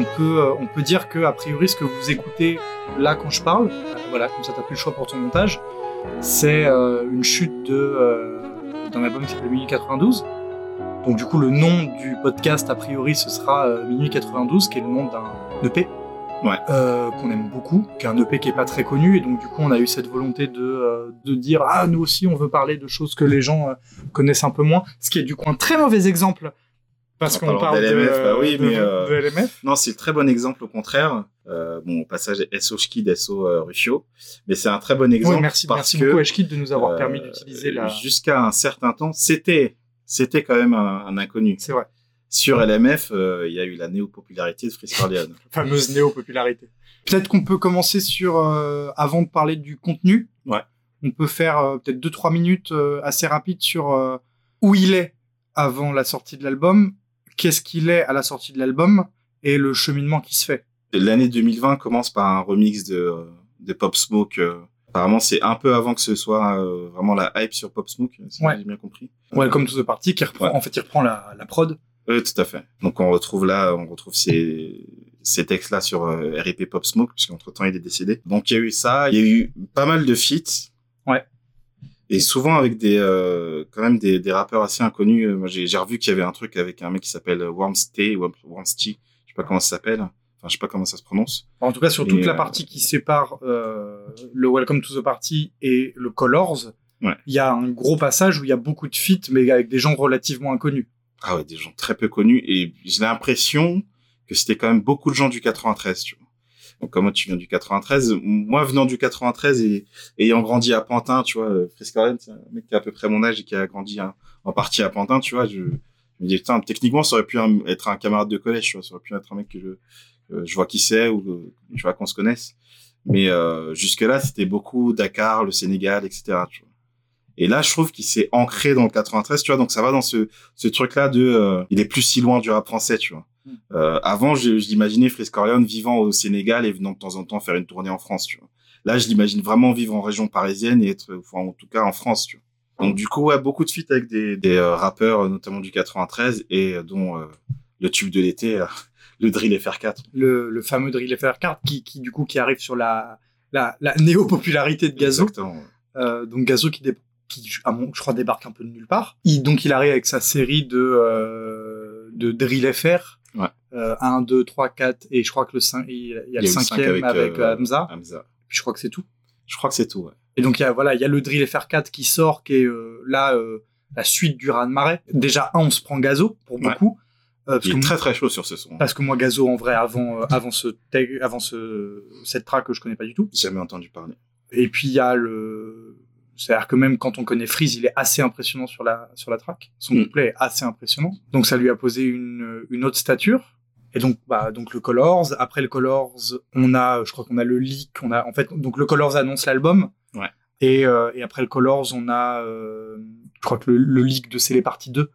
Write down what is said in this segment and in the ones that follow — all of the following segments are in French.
on peut, euh, on peut dire que, a priori, ce que vous écoutez là quand je parle, euh, voilà, comme ça t'as plus le choix pour ton montage, c'est euh, une chute de, d'un album qui s'appelle Minuit 92. Donc du coup, le nom du podcast, a priori, ce sera Minuit 92, qui est le nom d'un EP. Ouais. euh, qu'on aime beaucoup, qui est un EP qui est pas très connu, et donc du coup on a eu cette volonté de, euh, de dire ah nous aussi on veut parler de choses que les gens euh, connaissent un peu moins, ce qui est du coup un très mauvais exemple parce qu'on parle de, d'LMF, bah oui, de- mais, euh, de LMF. Non, c'est le très bon exemple au contraire. Euh, bon, au passage SO Schkid, SO euh. Mais c'est un très bon exemple. Oui, merci, parce merci que, beaucoup Ashkid de nous avoir euh, permis d'utiliser la. Jusqu'à un certain temps, c'était, c'était quand même un, un inconnu. C'est vrai, Sur LMF, il y a eu la néo-popularité de Frisk Corleone. fameuse néo-popularité. Peut-être qu'on peut commencer sur, avant de parler du contenu, Ouais. on peut faire peut-être 2-3 minutes euh, assez rapides sur où il est avant la sortie de l'album, qu'est-ce qu'il est à la sortie de l'album et le cheminement qui se fait. L'année 2020 commence par un remix de, de Pop Smoke. euh. Apparemment, c'est un peu avant que ce soit euh, vraiment la hype sur Pop Smoke, si Ouais. j'ai bien compris. Welcome to the Party qui reprend, Ouais. en fait, il reprend la, la prod. Oui, tout à fait. Donc on retrouve là, on retrouve ces, ces textes-là sur euh, RIP Pop Smoke, puisqu'entre temps il est décédé. Donc il y a eu ça, il y a eu pas mal de feats. Ouais. Et souvent avec des, euh, quand même des, des rappeurs assez inconnus. Euh, Moi j'ai revu qu'il y avait un truc avec un mec qui s'appelle Wormstay, Worm- Wormsty, je sais pas comment ça s'appelle. Enfin, je sais pas comment ça se prononce. En tout cas, sur Et, toute la euh, partie qui sépare euh, le Welcome to the Party et le Colors, Ouais. il y a un gros passage où il y a beaucoup de feats, mais avec des gens relativement inconnus. Ah ouais, des gens très peu connus. Et j'ai l'impression que c'était quand même beaucoup de gens du 93, tu vois. Donc, comme moi, tu viens du 93, moi, venant du 93 et ayant grandi à Pantin, tu vois, euh, Frisk Corleone, c'est un mec qui a à peu près mon âge et qui a grandi hein, en partie à Pantin, tu vois, je, je me dis, putain, techniquement, ça aurait pu être un camarade de collège, tu vois, ça aurait pu être un mec que je, je vois qui c'est ou, euh, tu vois, qu'on se connaisse. Mais euh, jusque-là, c'était beaucoup Dakar, le Sénégal, etc. Tu vois. Et là, je trouve qu'il s'est ancré dans le 93, tu vois, donc ça va dans ce, ce truc-là de, euh, il est plus si loin du rap français, tu vois. Mm. Euh, avant, je, je l'imaginais Frisk Corleone vivant au Sénégal et venant de temps en temps faire une tournée en France, tu vois. Là, je l'imagine vraiment vivre en région parisienne et être, enfin, en tout cas, en France, tu vois. Donc, du coup, ouais, beaucoup de feats avec des, des euh, rappeurs, euh, notamment du 93, et euh, dont euh, le tube de l'été, le drill FR4. Le, le fameux Drill FR4 qui, qui, du coup, qui arrive sur la, la, la néo-popularité de Gazo. Exactement. donc Gazo qui, à mon, je crois, débarque un peu de nulle part. Il, donc il arrive avec sa série de, de Drill FR. Ouais. Euh, 1, 2, 3, 4, et je crois que le 5, il, y a Il y a le cinquième avec, euh, Hamza. Hamza. Puis je crois que c'est tout. Je crois que c'est tout, ouais. Et donc, il y a, voilà, il y a le Drill FR4 qui sort, qui est euh, là euh, la suite du raz de marée. Déjà, un, on se prend Gazo pour Ouais. beaucoup. Euh, parce, Il que est moi, très très chaud sur ce son. parce que moi, Gazo, en vrai, avant, euh, avant, ce, tag- avant ce, cette track, je connais pas du tout. Jamais entendu parler. Et puis, il y a le. C'est-à-dire que même quand on connaît Freeze, il est assez impressionnant sur la, sur la track. Son Mm. couplet est assez impressionnant. Donc, ça lui a posé une, une autre stature. Et donc, bah, donc le Colors. Après le Colors, on a, je crois qu'on a le leak. On a, en fait, donc le Colors annonce l'album. Ouais. Et, euh, et après le Colors, on a, euh, je crois que le, le leak de C'est les parties 2.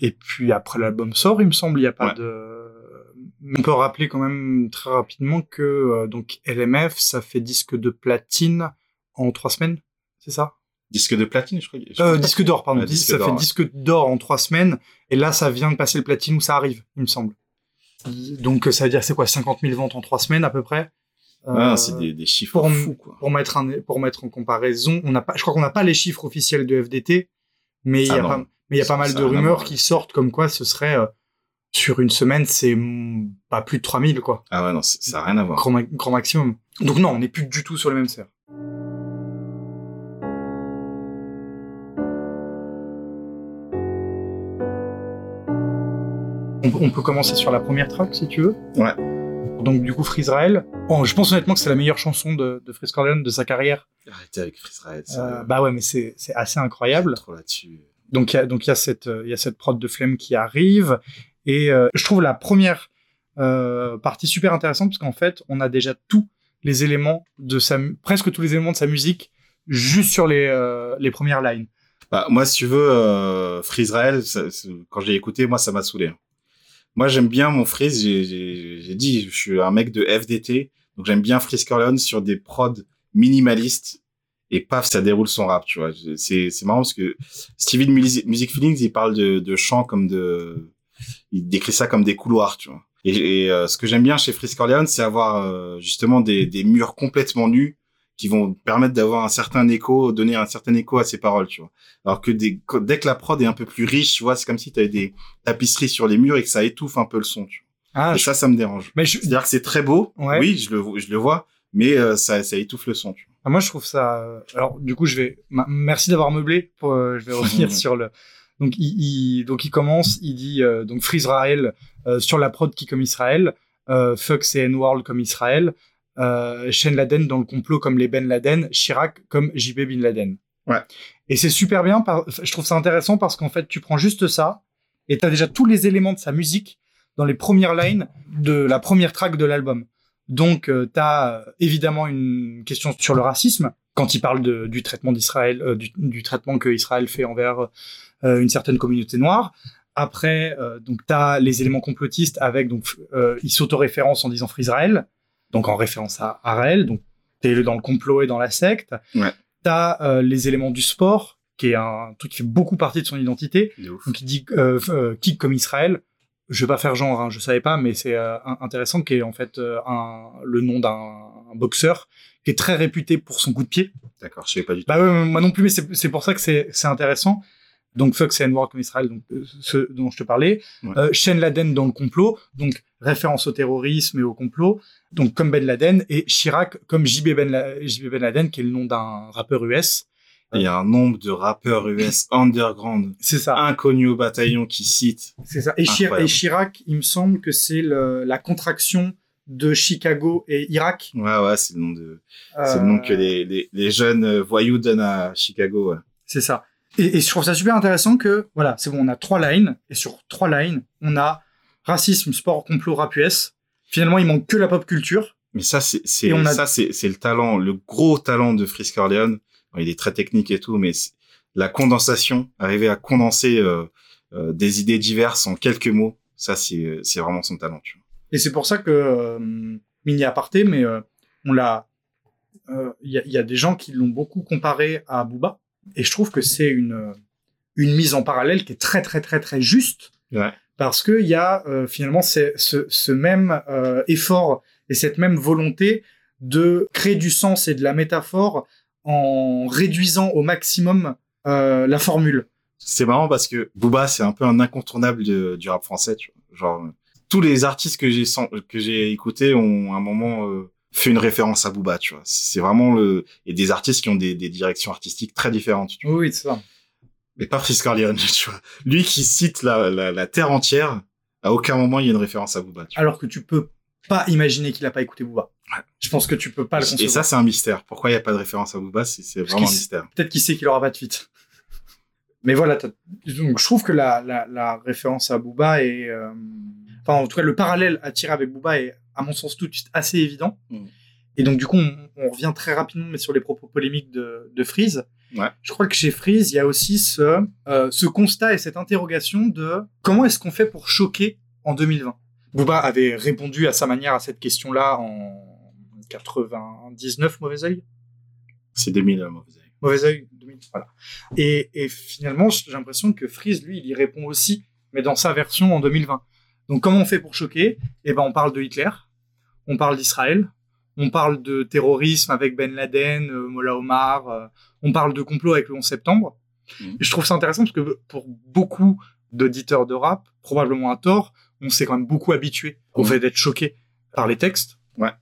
Et puis après l'album sort, il me semble, il n'y a pas Ouais. de. On peut rappeler quand même très rapidement que euh, donc LMF, ça fait disque de platine en trois semaines, c'est ça? Disque de platine, je crois. je euh. Disque d'or, pardon. Disque ça d'or, fait disque d'or en trois semaines. Et là, ça vient de passer le platine où ça arrive, il me semble. Donc ça veut dire c'est quoi 50 000 ventes en trois semaines à peu près? Ah, Euh, c'est des, des chiffres pour- fous, quoi. pour mettre un, pour mettre en comparaison, on n'a pas, je crois qu'on n'a pas les chiffres officiels de FDT, mais il y Ah a non. pas, mais il y a pas mal de a rumeurs qui sortent comme quoi ce serait euh, sur une semaine, c'est pas plus de 3000 quoi, Ah ouais, non, ça n'a rien à voir. grand, grand maximum. Donc non, on n'est plus du tout sur les mêmes serres. On, on peut commencer sur la première track si tu veux. Ouais. Donc du coup, Freezerael. Oh, je pense honnêtement que c'est la meilleure chanson de, de Corleone de sa carrière. Arrêtez avec Chris Raed, Euh, bah ouais, mais c'est c'est assez incroyable. Trop là-dessus. Donc il y a donc il y a cette euh, il y a cette prod de flemme qui arrive et euh, je trouve la première euh, partie super intéressante parce qu'en fait on a déjà tous les éléments de sa presque tous les éléments de sa musique juste sur les euh, les premières lines. Bah, moi, si tu veux, euh, Freeze Rael, ça- c'est- quand je l'ai écouté, moi, ça m'a saoulé. Moi, j'aime bien mon Freeze. J'ai- dit, je suis un mec de FDT, donc j'aime bien Freeze Corleone sur des prods minimalistes. Et paf, ça déroule son rap, tu vois. C'est marrant parce que Stevie Music Feelings, il parle de, de chants comme de... Il décrit ça comme des couloirs, tu vois. Et, euh, ce que j'aime bien chez Frisk Orleans, c'est avoir euh, justement des, des murs complètement nus qui vont permettre d'avoir un certain écho, donner un certain écho à ses paroles, tu vois. Alors que des, dès que la prod est un peu plus riche, tu vois, c'est comme si tu avais des tapisseries sur les murs et que ça étouffe un peu le son, tu vois. Ah, et je- ça, ça me dérange. mais je- C'est-à-dire que c'est très beau, Ouais. oui, je le, je le vois, mais euh, ça, ça étouffe le son, tu vois. Ah, moi, je trouve ça. Alors, du coup, je vais. Merci d'avoir meublé. Pour, euh, je vais revenir sur le. Donc, il, il- donc, il commence. Il dit euh, donc Free Israël euh, sur la prod qui comme Israël, euh, Fuck c'est N-World comme Israël, euh, Shane Laden dans le complot comme les Ben Laden, Chirac comme JB Bin Laden. Ouais. Et c'est super bien. Par... Je trouve ça intéressant parce qu'en fait, tu prends juste ça et t'as déjà tous les éléments de sa musique dans les premières lines de la première track de l'album. Donc, euh, tu as évidemment une question sur le racisme quand il parle de, du traitement d'Israël, euh, du, du traitement que Israël fait envers euh, une certaine communauté noire. Après, euh, donc tu as les éléments complotistes avec donc euh, il s'auto-référence en disant Free Israël, donc en référence à Araël, donc t'es dans le complot et dans la secte. Ouais. T'as euh, les éléments du sport, qui est un truc qui fait beaucoup partie de son identité. Donc il dit euh, euh, kick comme Israël. Je vais pas faire genre, hein, je savais pas, mais c'est euh, intéressant qui est en fait euh, un, le nom d'un un boxeur qui est très réputé pour son coup de pied. D'accord, je savais pas du tout. Bah ouais, moi non plus, mais c'est c'est pour ça que c'est c'est intéressant. Donc fuck c'est N-word comme Israël, donc euh, ce dont je te parlais. Ouais. Euh, Shane Laden dans le complot, donc référence au terrorisme et au complot. Donc comme Ben Laden et Chirac comme JB Ben, La- JB ben Laden qui est le nom d'un rappeur US. Il y a un nombre de rappeurs US underground C'est ça. inconnus au bataillon qui citent. C'est ça. Et, Chir- et Chirac, il me semble que c'est la contraction de Chicago et Irak. Ouais, ouais, c'est le nom de, c'est le nom que Euh, les, les, les jeunes voyous donnent à Chicago. Ouais. C'est ça. Et, et je trouve ça super intéressant que, voilà, c'est bon, on a trois lines, et sur trois lines, on a racisme, sport, complot, rap US. Finalement, il manque que la pop culture. Mais ça, c'est, c'est, a- ça, c'est, c'est le talent, le gros talent de Frisk Orleans. Il est très technique et tout, mais la condensation, arriver à condenser euh, euh, des idées diverses en quelques mots, ça, c'est, c'est vraiment son talent. Tu vois. Et c'est pour ça que, euh, mini aparté, mais euh, on l'a, euh, il y, y a des gens qui l'ont beaucoup comparé à Booba, et je trouve que c'est une, une mise en parallèle qui est très, très, très, très juste. Ouais. parce qu'il y a euh, finalement ce, ce même euh, effort et cette même volonté de créer du sens et de la métaphore en réduisant au maximum euh, la formule. C'est marrant parce que Booba, c'est un peu un incontournable de- du rap français. Tu vois. Genre, tous les artistes que j'ai que j'ai écoutés ont un moment euh, fait une référence à Booba. Tu vois. C'est vraiment le et des artistes qui ont des, des directions artistiques très différentes. Tu vois. Oui, c'est ça. Mais pas Frisk Orleans, tu vois. Lui qui cite la, la, la terre entière, à aucun moment il y a une référence à Booba. Tu vois. Alors que tu peux pas imaginer qu'il a pas écouté Booba. Ouais. Je pense que tu peux pas le concevoir. et ça, c'est un mystère. Pourquoi il n'y a pas de référence à Booba C'est vraiment un mystère. Peut-être qu'il sait qu'il aura pas de feat. Mais voilà, donc je trouve que la, la, la référence à Booba est, euh, enfin en tout cas le parallèle à tirer avec Booba est à mon sens tout de suite assez évident. Mm. Et donc du coup on, on revient très rapidement mais sur les propos polémiques de, de Freeze. Ouais. Je crois que chez Freeze il y a aussi ce, euh, ce constat et cette interrogation de comment est-ce qu'on fait pour choquer en 2020. Booba avait répondu à sa manière à cette question-là en 99 mauvais oeil? C'est 2000, euh, mauvais œil. mauvais œil 2000 voilà et, et finalement j'ai l'impression que Freeze lui il y répond aussi mais dans sa version en 2020 donc comment on fait pour choquer? Eh ben on parle de Hitler on parle d'Israël on parle de terrorisme avec Ben Laden euh, Mollah Omar euh, on parle de complot avec le 11 septembre Mhm. je trouve ça intéressant parce que pour beaucoup d'auditeurs de rap probablement à tort on s'est quand même beaucoup habitué au Mhm. fait d'être choqué par les textes Ouais.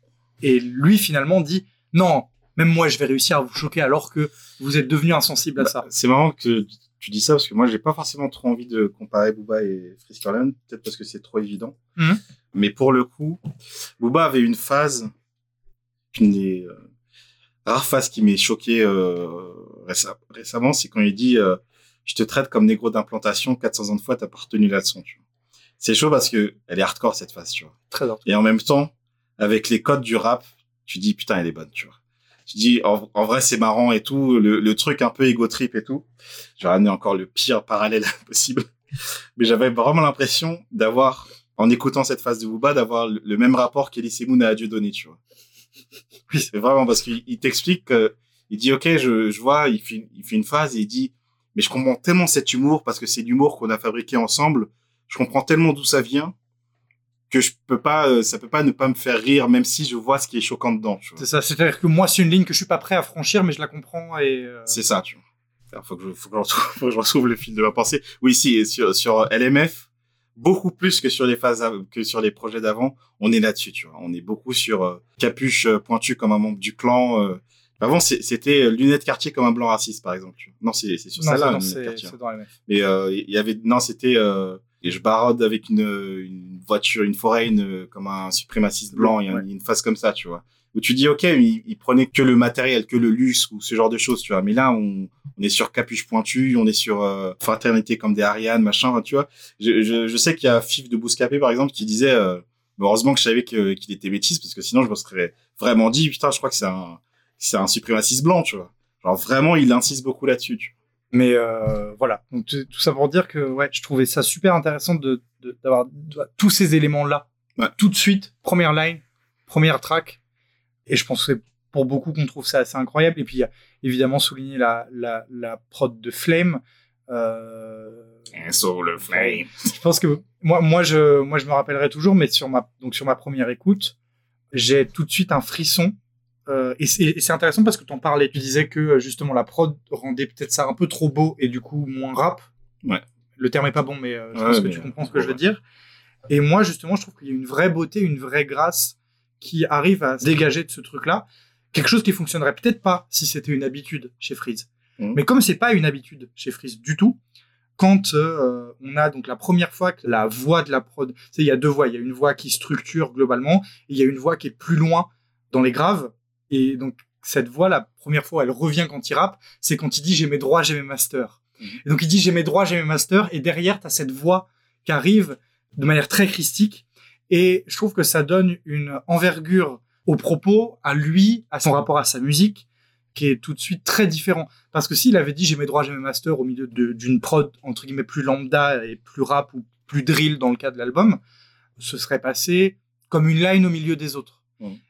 et lui finalement dit non même moi je vais réussir à vous choquer alors que vous êtes devenu insensible à Bah, ça. C'est marrant que tu dis ça parce que moi, j'ai pas forcément trop envie de comparer Booba et Orleans, peut-être parce que c'est trop évident. Mhm. Mais pour le coup, Booba avait une phase, une des euh, rares phases qui m'est choqué euh, réce- récemment, c'est quand il dit euh, Je te traite comme négro d'implantation, 400 ans de fois, t'as pas retenu la leçon. C'est chaud parce que elle est hardcore cette phase, tu vois. Très. Et en même temps, avec les codes du rap, tu dis putain, elle est bonne, tu vois. Tu dis en, en vrai c'est marrant et tout, le, le truc un peu ego trip et tout. J'ai ramené encore le pire parallèle possible, mais j'avais vraiment l'impression d'avoir, en écoutant cette phase de Booba, d'avoir le, le même rapport qu'Elise Moon a à Dieu donné, tu vois. Oui, c'est vraiment parce qu'il il t'explique que il dit ok, je, je vois, il fait, il fait une phase et il dit mais je comprends tellement cet humour parce que c'est l'humour qu'on a fabriqué ensemble. Je comprends tellement d'où ça vient que je peux pas, euh, ça peut pas ne pas me faire rire, même si je vois ce qui est choquant dedans. C'est ça. C'est-à-dire que moi, c'est une ligne que je suis pas prêt à franchir, mais je la comprends et. euh, C'est ça, tu vois. Alors, faut que je, faut que je retrouve, faut que je retrouve le fil de ma pensée. Oui, si, sur, sur LMF, beaucoup plus que sur les phases, que sur les projets d'avant, on est là-dessus, tu vois. On est beaucoup sur euh, capuche euh, pointue comme un membre du clan. euh. Avant, c'était euh, lunettes quartier comme un blanc raciste, par exemple. tu vois. Non, c'est c'est sur Non, ça c'est là, dans- lunettes c'est quartier. c'est dans les mecs. Mais euh, il y avait, non, c'était, euh, et je barode avec une, une voiture, une foraine euh, comme un suprémaciste blanc, il y a une phase comme ça, tu vois. Où tu dis, ok, il, il prenait que le matériel, que le luxe ou ce genre de choses, tu vois. Mais là, on, on est sur capuche pointue, on est sur euh, fraternité comme des Ariane, machin, enfin, tu vois. Je, je, je sais qu'il y a Fif de Bouscapé, par exemple, qui disait, euh, heureusement que je savais qu'il était métis, parce que sinon, je me serais vraiment dit, putain, je crois que c'est un, c'est un suprémaciste blanc, tu vois. Genre, vraiment, il insiste beaucoup là-dessus, tu vois. Mais euh, voilà, donc tout ça pour dire que ouais, je trouvais ça super intéressant de- d'avoir de- tous ces éléments-là Ouais. tout de suite, première line, première track, et je pense que c'est pour beaucoup qu'on trouve ça assez incroyable. Et puis il y a évidemment souligner la la, la prod de Flame. Euh, And so le flame. je pense que moi moi je moi je me rappellerai toujours, mais sur ma donc sur ma première écoute, j'ai tout de suite un frisson. Euh, et c'est et intéressant parce que tu en parlais, tu disais que justement la prod rendait peut-être ça un peu trop beau et du coup moins rap. Ouais. Le terme est pas bon, mais euh, je Ouais, pense que tu euh, comprends ce que je veux dire. Et moi justement, je trouve qu'il y a une vraie beauté, une vraie grâce qui arrive à se dégager de ce truc-là. Quelque chose qui fonctionnerait peut-être pas si c'était une habitude chez Freeze. Mhm. Mais comme c'est pas une habitude chez Freeze du tout, quand euh, on a donc la première fois que la voix de la prod, tu il y a deux voix, il y a une voix qui structure globalement, et il y a une voix qui est plus loin dans les graves, et donc cette voix, la première fois, elle revient quand il rappe, c'est quand il dit j'ai mes droits, j'ai mes masters. Mhm. Et donc il dit j'ai mes droits, j'ai mes masters, et derrière t'as cette voix qui arrive de manière très christique, et je trouve que ça donne une envergure au propos, à lui, à son rapport à sa musique, qui est tout de suite très différent. Parce que s'il avait dit j'ai mes droits, j'ai mes masters au milieu d'une prod entre guillemets plus lambda et plus rap ou plus drill dans le cas de l'album, ce serait passé comme une line au milieu des autres.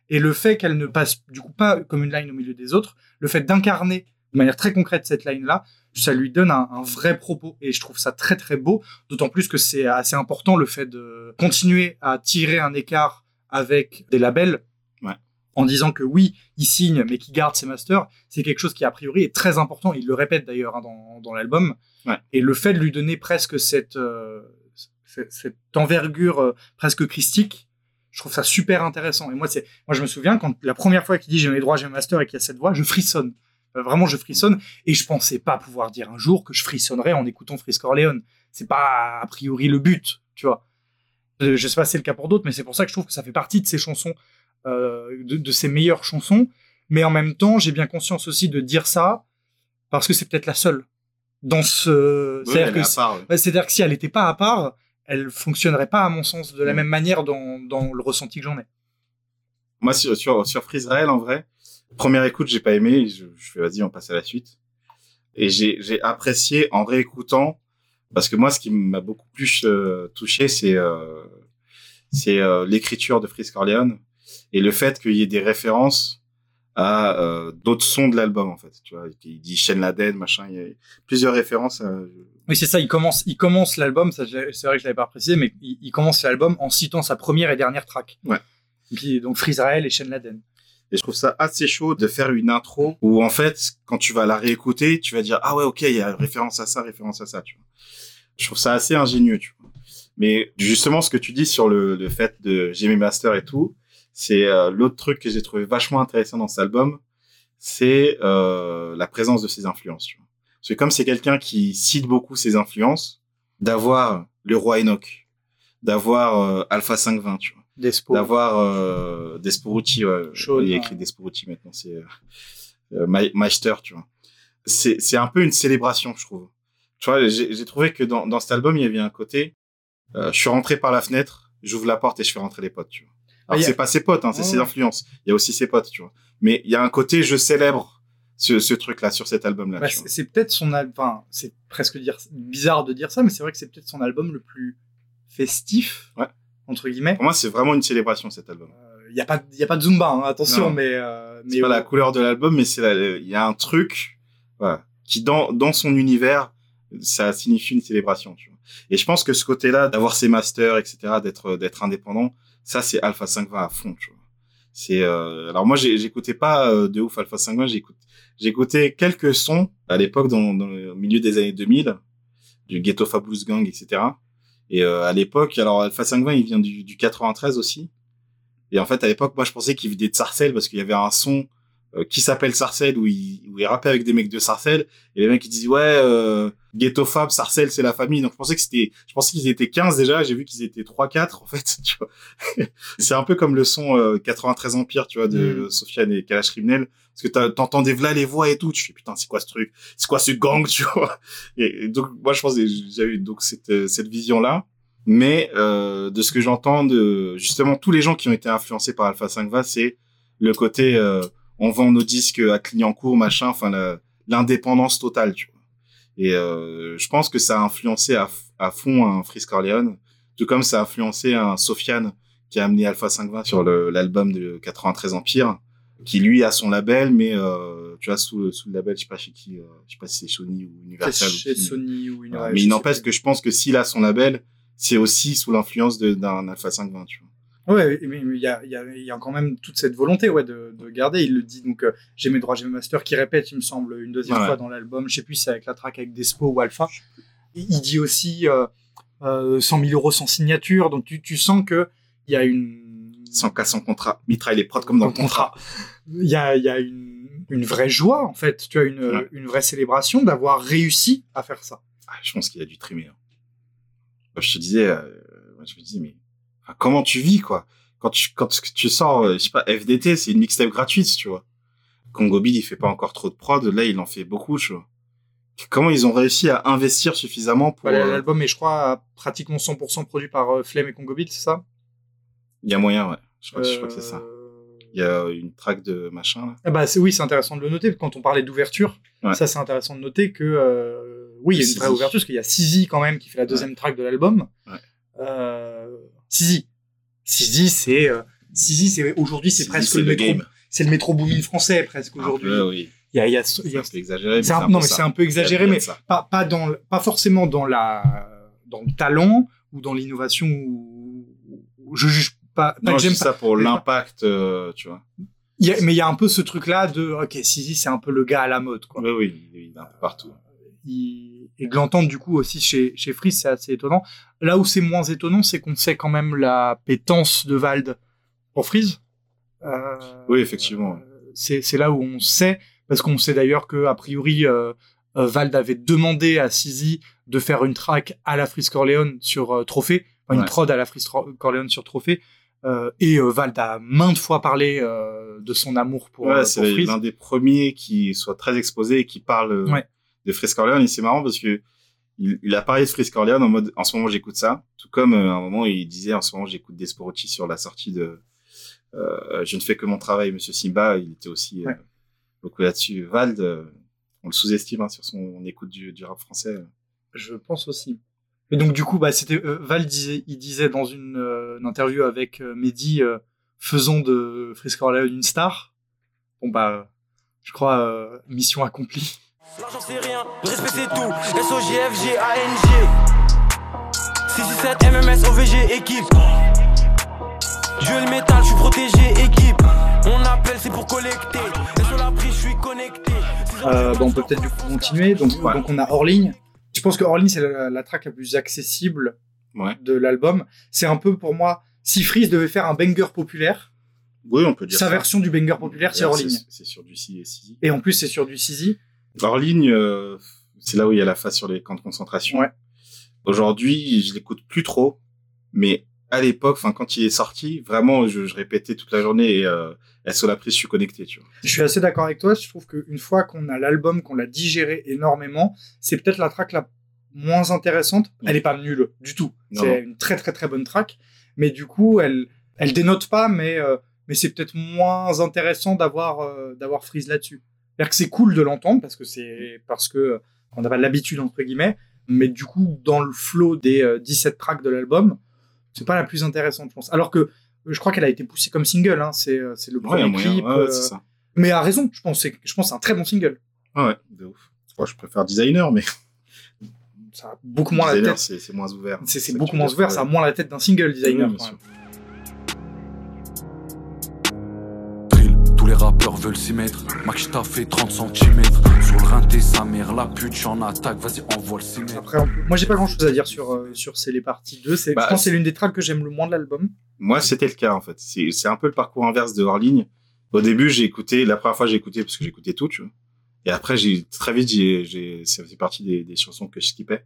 Et le fait qu'elle ne passe du coup pas comme une line au milieu des autres, le fait d'incarner de manière très concrète cette line-là, ça lui donne un, un vrai propos. Et je trouve ça très très beau, d'autant plus que c'est assez important le fait de continuer à tirer un écart avec des labels. Ouais. En disant que oui, il signe, mais qu'il garde ses masters, c'est quelque chose qui a priori est très important. Il le répète d'ailleurs hein, dans, dans l'album. Ouais. Et le fait de lui donner presque cette, euh, cette, cette envergure euh, presque christique, je trouve ça super intéressant. Et moi, c'est, moi, je me souviens quand la première fois qu'il dit j'ai mes droits, j'ai mes masters et qu'il y a cette voix, je frissonne. Euh, Vraiment, je frissonne. Et je pensais pas pouvoir dire un jour que je frissonnerais en écoutant Frisk Orleans. C'est pas a priori le but, tu vois. Euh, Je sais pas si c'est le cas pour d'autres, mais c'est pour ça que je trouve que ça fait partie de ces chansons, euh, de, de ses meilleures chansons. Mais en même temps, j'ai bien conscience aussi de dire ça parce que c'est peut-être la seule dans ce. C'est-à-dire que si- ouais. Que elle n'était pas à part, elle fonctionnerait pas, à mon sens, de la Mm. même manière dans, dans le ressenti que j'en ai. Moi, sur, sur, sur Freezerail, en vrai, première écoute, j'ai pas aimé. Je, je fais, vas-y, on passe à la suite. Et j'ai, j'ai apprécié en réécoutant, parce que moi, ce qui m'a beaucoup plus euh, touché, c'est, euh, c'est euh, l'écriture de Frisk Orleans et le fait qu'il y ait des références à euh, d'autres sons de l'album, en fait. Tu vois, il dit Shane Laden, machin, il y a plusieurs références. À... Oui, c'est ça, il commence, il commence l'album, ça, c'est vrai que je l'avais pas précisé, mais il, il commence l'album en citant sa première et dernière track. Ouais. Donc, Freezerael et Shane Laden. Et je trouve ça assez chaud de faire une intro où en fait, quand tu vas la réécouter, tu vas dire ah ouais ok, il y a référence à ça, référence à ça. Tu vois. Je trouve ça assez ingénieux. Tu vois. Mais justement, ce que tu dis sur le, le fait de j'ai mes masters et tout, c'est euh, l'autre truc que j'ai trouvé vachement intéressant dans cet album, c'est euh, la présence de ses influences. Tu vois. Parce que comme c'est quelqu'un qui cite beaucoup ses influences, d'avoir le roi Enoch, d'avoir euh, Alpha 520, tu vois. D'avoir euh, ouais. Chaud, il y a écrit Desporucci maintenant, c'est euh, euh, Me- Meister, tu vois. C'est c'est un peu une célébration, je trouve. Tu vois, j'ai j'ai trouvé que dans, dans cet album, il y avait un côté, euh, je suis rentré par la fenêtre, j'ouvre la porte et je fais rentrer les potes, tu vois. Alors Ah, il y a- c'est pas ses potes, hein, c'est ses influences. Il y a aussi ses potes, tu vois. Mais il y a un côté, je célèbre ce, ce truc-là sur cet album-là. Bah, c'est peut-être son album, enfin, c'est presque dire, bizarre de dire ça, mais c'est vrai que c'est peut-être son album le plus festif, Ouais. Entre guillemets. Pour moi, c'est vraiment une célébration cet album. Il n'y a, pas- y a pas de Zumba, hein, attention, Non. mais. euh, C'est mais pas la couleur de l'album, mais c'est il y a un truc, voilà, qui dans dans son univers, ça signifie une célébration. Tu vois. Et je pense que ce côté-là, d'avoir ses masters, etc., d'être d'être indépendant, ça c'est Alpha 5 va à fond, tu vois. C'est euh... alors moi j'écoutais pas euh, de ouf Alpha 5 j'écoute j'écoutais quelques sons à l'époque dans, dans le milieu des années 2000 du Ghetto Fabulous Gang, etc. Et euh, à l'époque, alors Alpha 520, il vient du, du 93 aussi. Et en fait, à l'époque, moi, je pensais qu'il venait de Sarcelles parce qu'il y avait un son euh, qui s'appelle Sarcelles où il, où il rappait avec des mecs de Sarcelles. Et les mecs, ils disaient, ouais, euh, Ghetto Fab, Sarcelles, c'est la famille. Donc, je pensais que c'était, je pensais qu'ils étaient 15 déjà. J'ai vu qu'ils étaient 3, 4, en fait, c'est un peu comme le son 93 Empire, tu vois, de mm. Sofiane et Kalash Criminel. Parce que t'entendais là les voix et tout. Tu fais, putain, c'est quoi ce truc? C'est quoi ce gang, tu vois? Et, donc, moi, je pense que j'ai eu donc cette, cette vision-là. Mais euh, de ce que j'entends de justement tous les gens qui ont été influencés par Alpha 5 Va, c'est le côté euh, on vend nos disques à Clignancourt, machin, enfin l'indépendance totale, tu vois. Et euh, je pense que ça a influencé à, à fond un Frisk Corleone, tout comme ça a influencé un Sofiane qui a amené Alpha 520 sur l'album de 93 Empire, qui lui a son label, mais euh, tu vois sous, sous le label, je sais pas chez qui, euh, je sais pas si c'est Sony ou Universal. Chez Sony ou Universal. mais il n'empêche que je pense que s'il a son label, c'est aussi sous l'influence d'un Alpha 520, tu vois. Ouais, mais il y a, y, a, y a quand même toute cette volonté ouais, de, de garder. Il le dit, donc euh, j'ai mes droits, j'ai mes masters, qui répète, il me semble, une deuxième fois dans l'album. Je sais plus si c'est avec la track avec Despo ou Alpha. Il dit aussi euh, euh, 100 000 euros sans signature. Donc tu, tu sens que il y a une. Sans cas, sans contrat. Mitra, il est prod comme dans le contrat. Il y a, y a une, une vraie joie, en fait. Tu as une, ouais. une vraie célébration d'avoir réussi à faire ça. Ah, je pense qu'il a dû trimer. Hein je te disais, euh, je me disais, mais enfin, comment tu vis, quoi? Quand tu quand tu sors, euh, je sais pas, FDT, c'est une mixtape gratuite, tu vois. Congo Bill, il fait pas encore trop de prod, là, il en fait beaucoup, tu vois. Comment ils ont réussi à investir suffisamment pour... Bah, L'album est, je crois, pratiquement 100% produit par euh, Flemme et Congo Bill, c'est ça? Il y a moyen, ouais. Je crois, euh... je crois que c'est ça. Il y a une track de machin, là. Ah bah, oui, c'est intéressant de le noter. Quand on parlait d'ouverture, ouais. ça, c'est intéressant de noter que euh, oui, il y a une vraie ouverture, parce qu'il y a Sizi quand même qui fait la deuxième ouais. track de l'album. Euh, Sizi. Sizi, c'est, euh, c'est, aujourd'hui, c'est presque le, métro, c'est le métro booming français, presque aujourd'hui. Oui. Il y a, il y a, c'est exagéré. Un, non, mais c'est un peu exagéré, mais pas, pas dans, pas forcément dans la, dans le talent ou dans l'innovation je juge pas, pas non, que j'aime ça pour l'impact, euh, tu vois. Il y a, mais il y a un peu ce truc-là de, ok, Sizi, c'est un peu le gars à la mode, quoi. Oui, oui, il est un peu partout. Il... et de l'entendre du coup aussi chez, chez Freeze, c'est assez étonnant. Là où c'est moins étonnant, c'est qu'on sait quand même la pétence de Vald pour Freeze. Euh, oui, effectivement. C'est, c'est là où on sait, parce qu'on sait d'ailleurs que a priori euh, euh, Vald avait demandé à Sizi de faire une track à la Freeze Corleone sur euh, Trophée, une ouais. prod à la Freeze Corleone sur Trophée. Euh, et euh, Vald a maintes fois parlé euh, de son amour pour, ouais, c'est l'un des premiers qui soit très exposé et qui parle ouais. de Frisk Corleone. Et c'est marrant parce que il, il, a parlé de Frisk Corleone en mode en ce moment j'écoute ça, tout comme à un moment il disait en ce moment j'écoute Desporucci sur la sortie de Je ne fais que mon travail, Monsieur Simba. Il était aussi ouais. beaucoup là-dessus. Vald, on le sous-estime hein, sur son écoute du, du rap français. Je pense aussi. Et donc du coup, bah, c'était euh, Val disait, il disait dans une, euh, une interview avec euh, Mehdi, faisons de Frisk Corleone une star. Bon bah, je crois mission accomplie. L'argent c'est rien, le respect c'est tout. S O G F G A N G. 667 MMS OVG équipe. Dieu le métal, je suis protégé équipe. On appelle c'est pour collecter. Et sur la prise, je suis connecté. Euh, bon, on peut peut-être du coup continuer. Donc, ouais. donc on a hors ligne. Je pense que Orly, c'est la, la, track la plus accessible ouais. de l'album. C'est un peu pour moi, si Freeze devait faire un banger populaire, oui, on peut dire sa ça. version du banger populaire, c'est ligne. C'est sur du CZ. Et en plus, c'est sur du CZ. Ligne, euh, c'est là où il y a la phase sur les camps de concentration. Ouais. Aujourd'hui, je l'écoute plus trop, mais à l'époque, enfin quand il est sorti, vraiment, je, je, répétais toute la journée et euh, elle sur la prise, je suis connecté, tu vois. Je suis assez d'accord avec toi. Je trouve qu'une fois qu'on a l'album, qu'on l'a digéré énormément, c'est peut-être la track la moins intéressante. Elle est pas nulle du tout. C'est une très très très bonne track, mais du coup, elle elle dénote pas, mais euh, mais c'est peut-être moins intéressant d'avoir euh, d'avoir Freeze là-dessus. C'est-à-dire que c'est cool de l'entendre parce que c'est parce que on n'a pas l'habitude entre guillemets, mais du coup dans le flow des euh, 17 tracks de l'album, c'est pas la plus intéressante, je pense. Alors que je crois qu'elle a été poussée comme single, hein. c'est c'est le premier ouais, clip. Ouais, ça. Mais à raison, je pense. Je pense c'est un très bon single. Ah ouais, de ouf. Moi, je préfère designer, mais ça a beaucoup moins la tête. c'est moins ouvert. C'est beaucoup moins ouvert, ça a moins la tête d'un single designer. Rappeurs veulent s'y mettre. Max t'a fait 30 cm. Sur le rinté, sa mère, la pute, j'en attaque, vas-y, envoie le. Après, on moi j'ai pas grand chose à dire sur, euh, sur c'est les parties 2. C'est, Bah, je pense que c'est l'une des tracks que j'aime le moins de l'album. Moi, c'était le cas, en fait. C'est c'est un peu le parcours inverse de hors ligne. Au début, j'ai écouté, la première fois, j'ai écouté parce que j'écoutais tout, tu vois. Et après, j'ai, très vite, j'ai, j'ai, ça faisait partie des, des chansons que je skippais.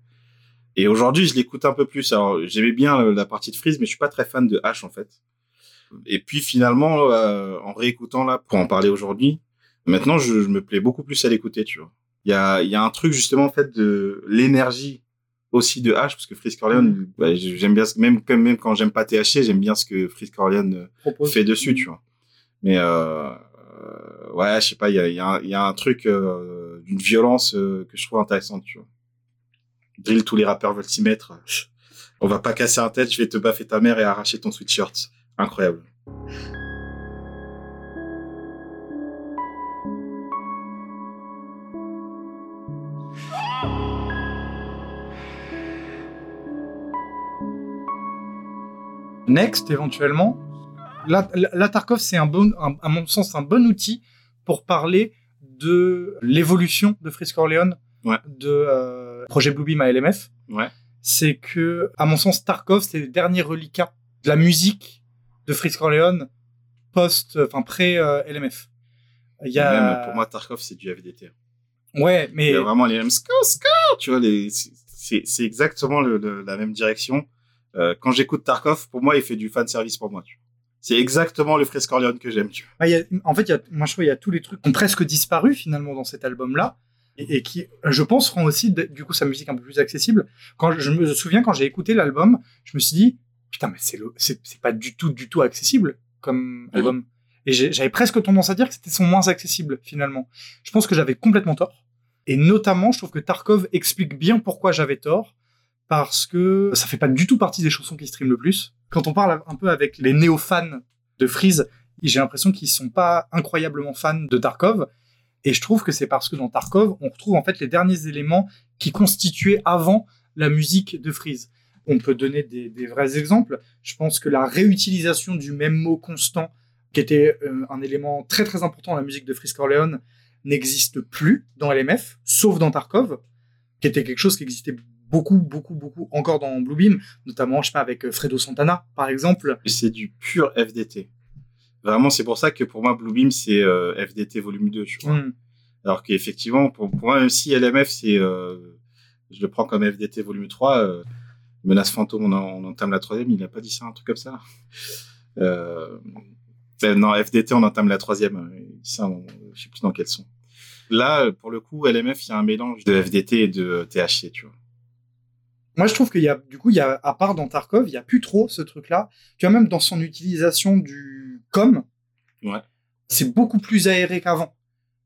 Et aujourd'hui, je l'écoute un peu plus. Alors, j'aimais bien euh, la partie de Freeze, mais je suis pas très fan de H, en fait. Et puis, finalement, euh, en réécoutant là, pour en parler aujourd'hui, maintenant, je, je me plais beaucoup plus à l'écouter, tu vois. Il y a, y a un truc, justement, en fait, de l'énergie aussi de H, parce que Freeze Corleone, bah, j'aime bien, ce- même, même quand j'aime pas THC, j'aime bien ce que Freeze Corleone euh, Propose. fait dessus, tu vois. Mais euh, euh, ouais, je sais pas, il y a, y, a y a un truc euh, d'une violence euh, que je trouve intéressante, tu vois. Drill, tous les rappeurs veulent s'y mettre. On va pas casser un tête, je vais te baffer ta mère et arracher ton sweatshirt. Incroyable. Next, éventuellement. Là, là, Tarkov, c'est un bon, un- à mon sens, un bon outil pour parler de l'évolution de Frisk Ouais. de euh, projet Bluebeam à LMF. Ouais. C'est que, à mon sens, Tarkov, c'est les derniers reliquats de la musique de Frisk Corleone post, enfin pré-LMF. Il y a, Même pour moi, Tarkov, c'est du FDT. ouais, Il mais y a vraiment les mêmes score, score, tu vois, les, c'est- exactement le, le- la même direction. Euh, quand j'écoute Tarkov, pour moi, il fait du fan service pour moi, tu vois. C'est exactement le Freeze Corleone que j'aime, tu vois. Ah, il y a- en fait, il y a, moi je trouve il y a tous les trucs qui ont presque disparu finalement dans cet album-là et, et qui, je pense, rend aussi du coup sa musique un peu plus accessible. Quand je me souviens quand j'ai écouté l'album, je me suis dit putain mais c'est le, c'est, c'est pas du tout du tout accessible comme album. Et j'ai- j'avais presque tendance à dire que c'était son moins accessible finalement. Je pense que j'avais complètement tort. Et notamment, je trouve que Tarkov explique bien pourquoi j'avais tort parce que ça fait pas du tout partie des chansons qui streament le plus. Quand on parle un peu avec les néo-fans de Freeze, j'ai l'impression qu'ils sont pas incroyablement fans de Tarkov. Et je trouve que c'est parce que dans Tarkov, on retrouve en fait les derniers éléments qui constituaient avant la musique de Freeze. On peut donner des, des vrais exemples. Je pense que la réutilisation du même mot constant, qui était euh, un élément très très important dans la musique de Freeze Corleone, n'existe plus dans LMF, sauf dans Tarkov, qui était quelque chose qui existait beaucoup, beaucoup, beaucoup encore dans Bluebeam, notamment, je sais pas, avec euh, Fredo Santana, par exemple. C'est du pur FDT. Vraiment, c'est pour ça que pour moi, Bluebeam, c'est euh, FDT volume 2, tu vois. Mm. Alors qu'effectivement, pour, pour moi, même si LMF, c'est, euh, je le prends comme FDT volume 3, euh, Menace Fantôme, on, en- on entame la troisième, il a pas dit ça, un truc comme ça. Euh, ben non, FDT, on entame la troisième, dit ça, on- je sais plus dans quel son. Là, pour le coup, LMF, il y a un mélange de FDT et de THC, tu vois. Moi, je trouve qu'il y a, du coup, il y a, à part dans Tarkov, il y a plus trop ce truc-là. Tu vois, même dans son utilisation du com, Ouais. c'est beaucoup plus aéré qu'avant.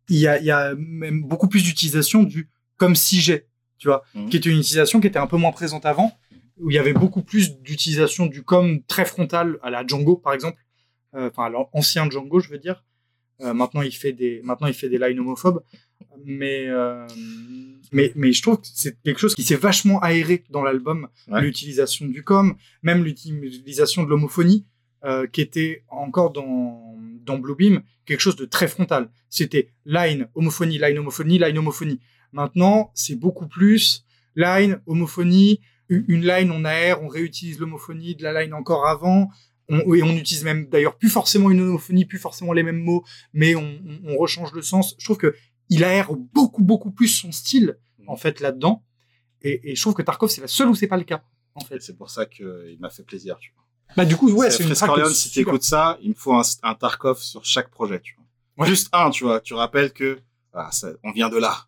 Il y a, il y a même beaucoup plus d'utilisation du comme si j'ai, tu vois, Mhm. qui était une utilisation qui était un peu moins présente avant, où il y avait beaucoup plus d'utilisation du com très frontal à la Django, par exemple. Euh, Enfin, à l'ancien Django, je veux dire. Euh, maintenant, il fait des, maintenant, il fait des lines homophobes. Mais, euh, mais, mais je trouve que c'est quelque chose qui s'est vachement aéré dans l'album. Ouais. L'utilisation du com, même l'utilisation de l'homophonie, qui était encore dans, dans Bluebeam, quelque chose de très frontal. C'était line, homophonie, line, homophonie, line, homophonie. Maintenant, c'est beaucoup plus line, homophonie, une line, on aère, on réutilise l'homophonie de la line encore avant. On, et on utilise même d'ailleurs plus forcément une homophonie, plus forcément les mêmes mots, mais on, on- on rechange le sens. Je trouve que il aère beaucoup, beaucoup plus son style, en fait, là-dedans. Et, et je trouve que Tarkov, c'est la seule où c'est pas le cas, en fait. c'est pour ça qu'il m'a fait plaisir, tu vois. Bah, du coup, ouais, c'est une track si super- t'écoutes ça, il me faut un, un Tarkov sur chaque projet, tu vois. Ouais. Juste un, tu vois. Tu rappelles que, ah, ça, on vient de là.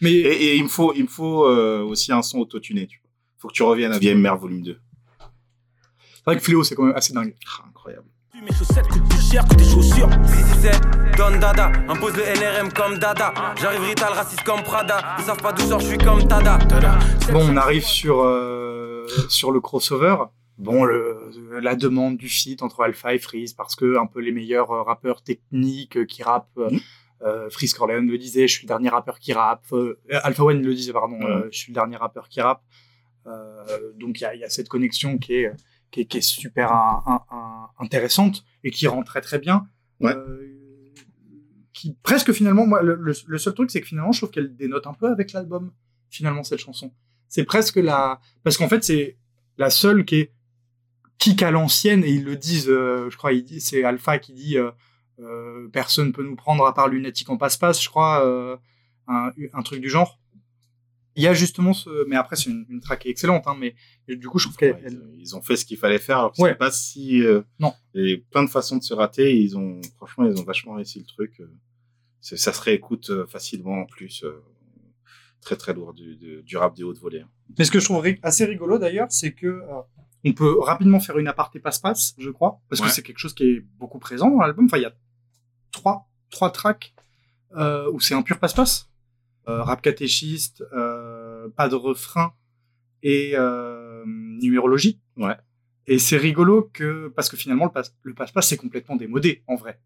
Mais, Et, et il me faut, il me faut euh, aussi un son autotuné, tu vois. Faut que tu reviennes à VMR volume 2. c'est vrai que Fléau, c'est quand même assez dingue. Ah, incroyable. Mes chaussettes coûtent plus cher que tes chaussures. 667, Don Dada, impose le NRM comme Dada. J'arrive Rital, raciste comme Prada. Ils savent pas d'où sort, je suis comme Tada. Tada. Bon, on arrive sur, euh, sur le crossover. Bon, le, la demande du feat entre Alpha et Freeze, parce que un peu les meilleurs euh, rappeurs techniques euh, qui rappent euh, Mhm. Euh, Freeze Corleone le disait, je suis le dernier rappeur qui rappe. Euh, Alpha One le disait, pardon, euh, je suis le dernier rappeur qui rappe. Euh, donc il y a, il y a cette connexion qui est, qui est, qui est super un- un- un- intéressante et qui rend très très bien. Ouais. Euh, qui presque finalement, moi, le, seul truc, c'est que finalement, je trouve qu'elle dénote un peu avec l'album, finalement, cette chanson. C'est presque la. Parce qu'en fait, c'est la seule qui est kick à l'ancienne, et ils le disent, euh, je crois, c'est Alpha qui dit euh, euh, personne peut nous prendre à part Lunatic en passe-passe, je crois, un, un truc du genre. Il y a justement ce. Mais après, c'est une, une track excellente, hein, mais du coup, je trouve qu'elle. Ouais, elle- ils, ont fait ce qu'il fallait faire. Alors que Ouais. pas si. euh, Non. Il y a plein de façons de se rater. Ils ont, franchement, ils ont vachement réussi le truc. euh. Ça se réécoute euh, facilement en plus. Très très lourd du, du, du rap des hautes volées. hein. Mais ce que je trouve assez rigolo d'ailleurs, c'est que euh, on peut rapidement faire une aparté passe-passe, je crois, parce Ouais. que c'est quelque chose qui est beaucoup présent dans l'album. Enfin, il y a trois, trois tracks euh, où c'est un pur passe-passe. Euh, rap catéchiste, pas de refrain et euh, numérologie. Ouais. Et c'est rigolo que parce que finalement le passe- le passe-passe c'est complètement démodé en vrai.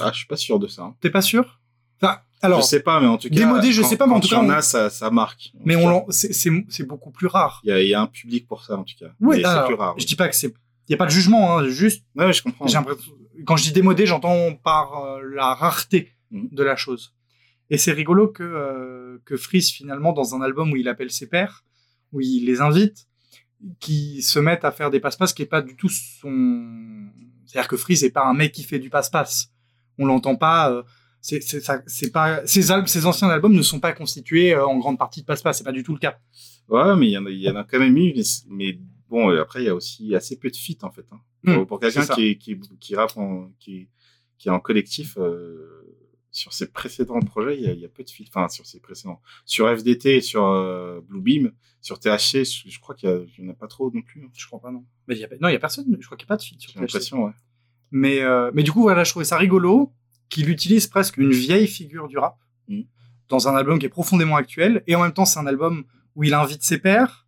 Ah, je suis pas sûr de ça. hein. T'es pas sûr? Enfin, alors, je sais pas, mais en tout cas. démodé, je quand- sais pas, mais en quand tout cas, en on- a, ça, ça marque. Mais on c'est beaucoup plus rare. Il y, a, il y a un public pour ça en tout cas. Mais c'est plus rare. Je oui. dis pas que c'est. Il y a pas de jugement, hein, juste Ouais, je comprends. J'ai Quand je dis démodé, j'entends par euh, la rareté Mhm. de la chose. Et c'est rigolo que, euh, que Freeze, finalement, dans un album où il appelle ses pairs, où il les invite, qui se mettent à faire des passe-passe qui est pas du tout son. C'est-à-dire que Freeze n'est pas un mec qui fait du passe-passe. On l'entend pas. euh, c'est c'est ça- c'est pas ces, al- ces anciens albums ne sont pas constitués euh, en grande partie de passe-passe. C'est pas du tout le cas. Ouais, mais il y, en a, il y en a quand même eu. Mais, mais bon, après, il y a aussi assez peu de feats en fait. hein. Hmm, pour, pour quelqu'un qui, est- qui, qui rappe en, qui, qui est en collectif, euh, sur ses précédents projets, il y a, il y a peu de feats. Enfin, sur ses précédents. Sur FDT et sur euh, Bluebeam, sur THC, je, je crois qu'il y a- il y en a pas trop non plus. hein. Je crois pas non. Mais il y a pas- non, il y a personne. Je crois qu'il y a pas de sur J'ai l'impression, ouais. Mais, euh, mais du coup, voilà, je trouvais ça rigolo qu'il utilise presque une vieille figure du rap Mm. dans un album qui est profondément actuel. Et en même temps, c'est un album où il invite ses pairs.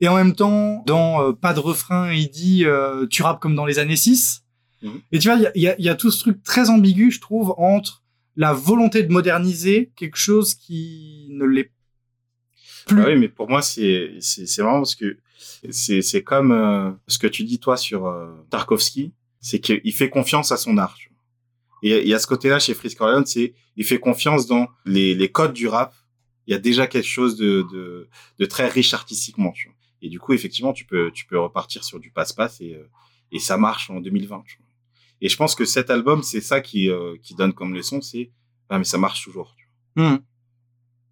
Et en même temps, dans euh, Pas de refrain, il dit euh, Tu rappes comme dans les années 6. Mhm. Et tu vois, y y il y a tout ce truc très ambigu, je trouve, entre la volonté de moderniser quelque chose qui ne l'est plus. Ah oui, mais pour moi, c'est marrant parce que c'est comme euh, ce que tu dis toi sur euh, Tarkovsky, c'est qu'il fait confiance à son art. Et y a ce côté-là chez Freeze Corleone, c'est il fait confiance dans les codes du rap. Il y a déjà quelque chose de de, de très riche artistiquement. Et du coup, effectivement, tu peux tu peux repartir sur du passe-passe et euh, et ça marche en 2020. tu vois. Et je pense que cet album, c'est ça qui euh, qui donne comme leçon, c'est ah mais ça marche toujours. tu vois. Hmm.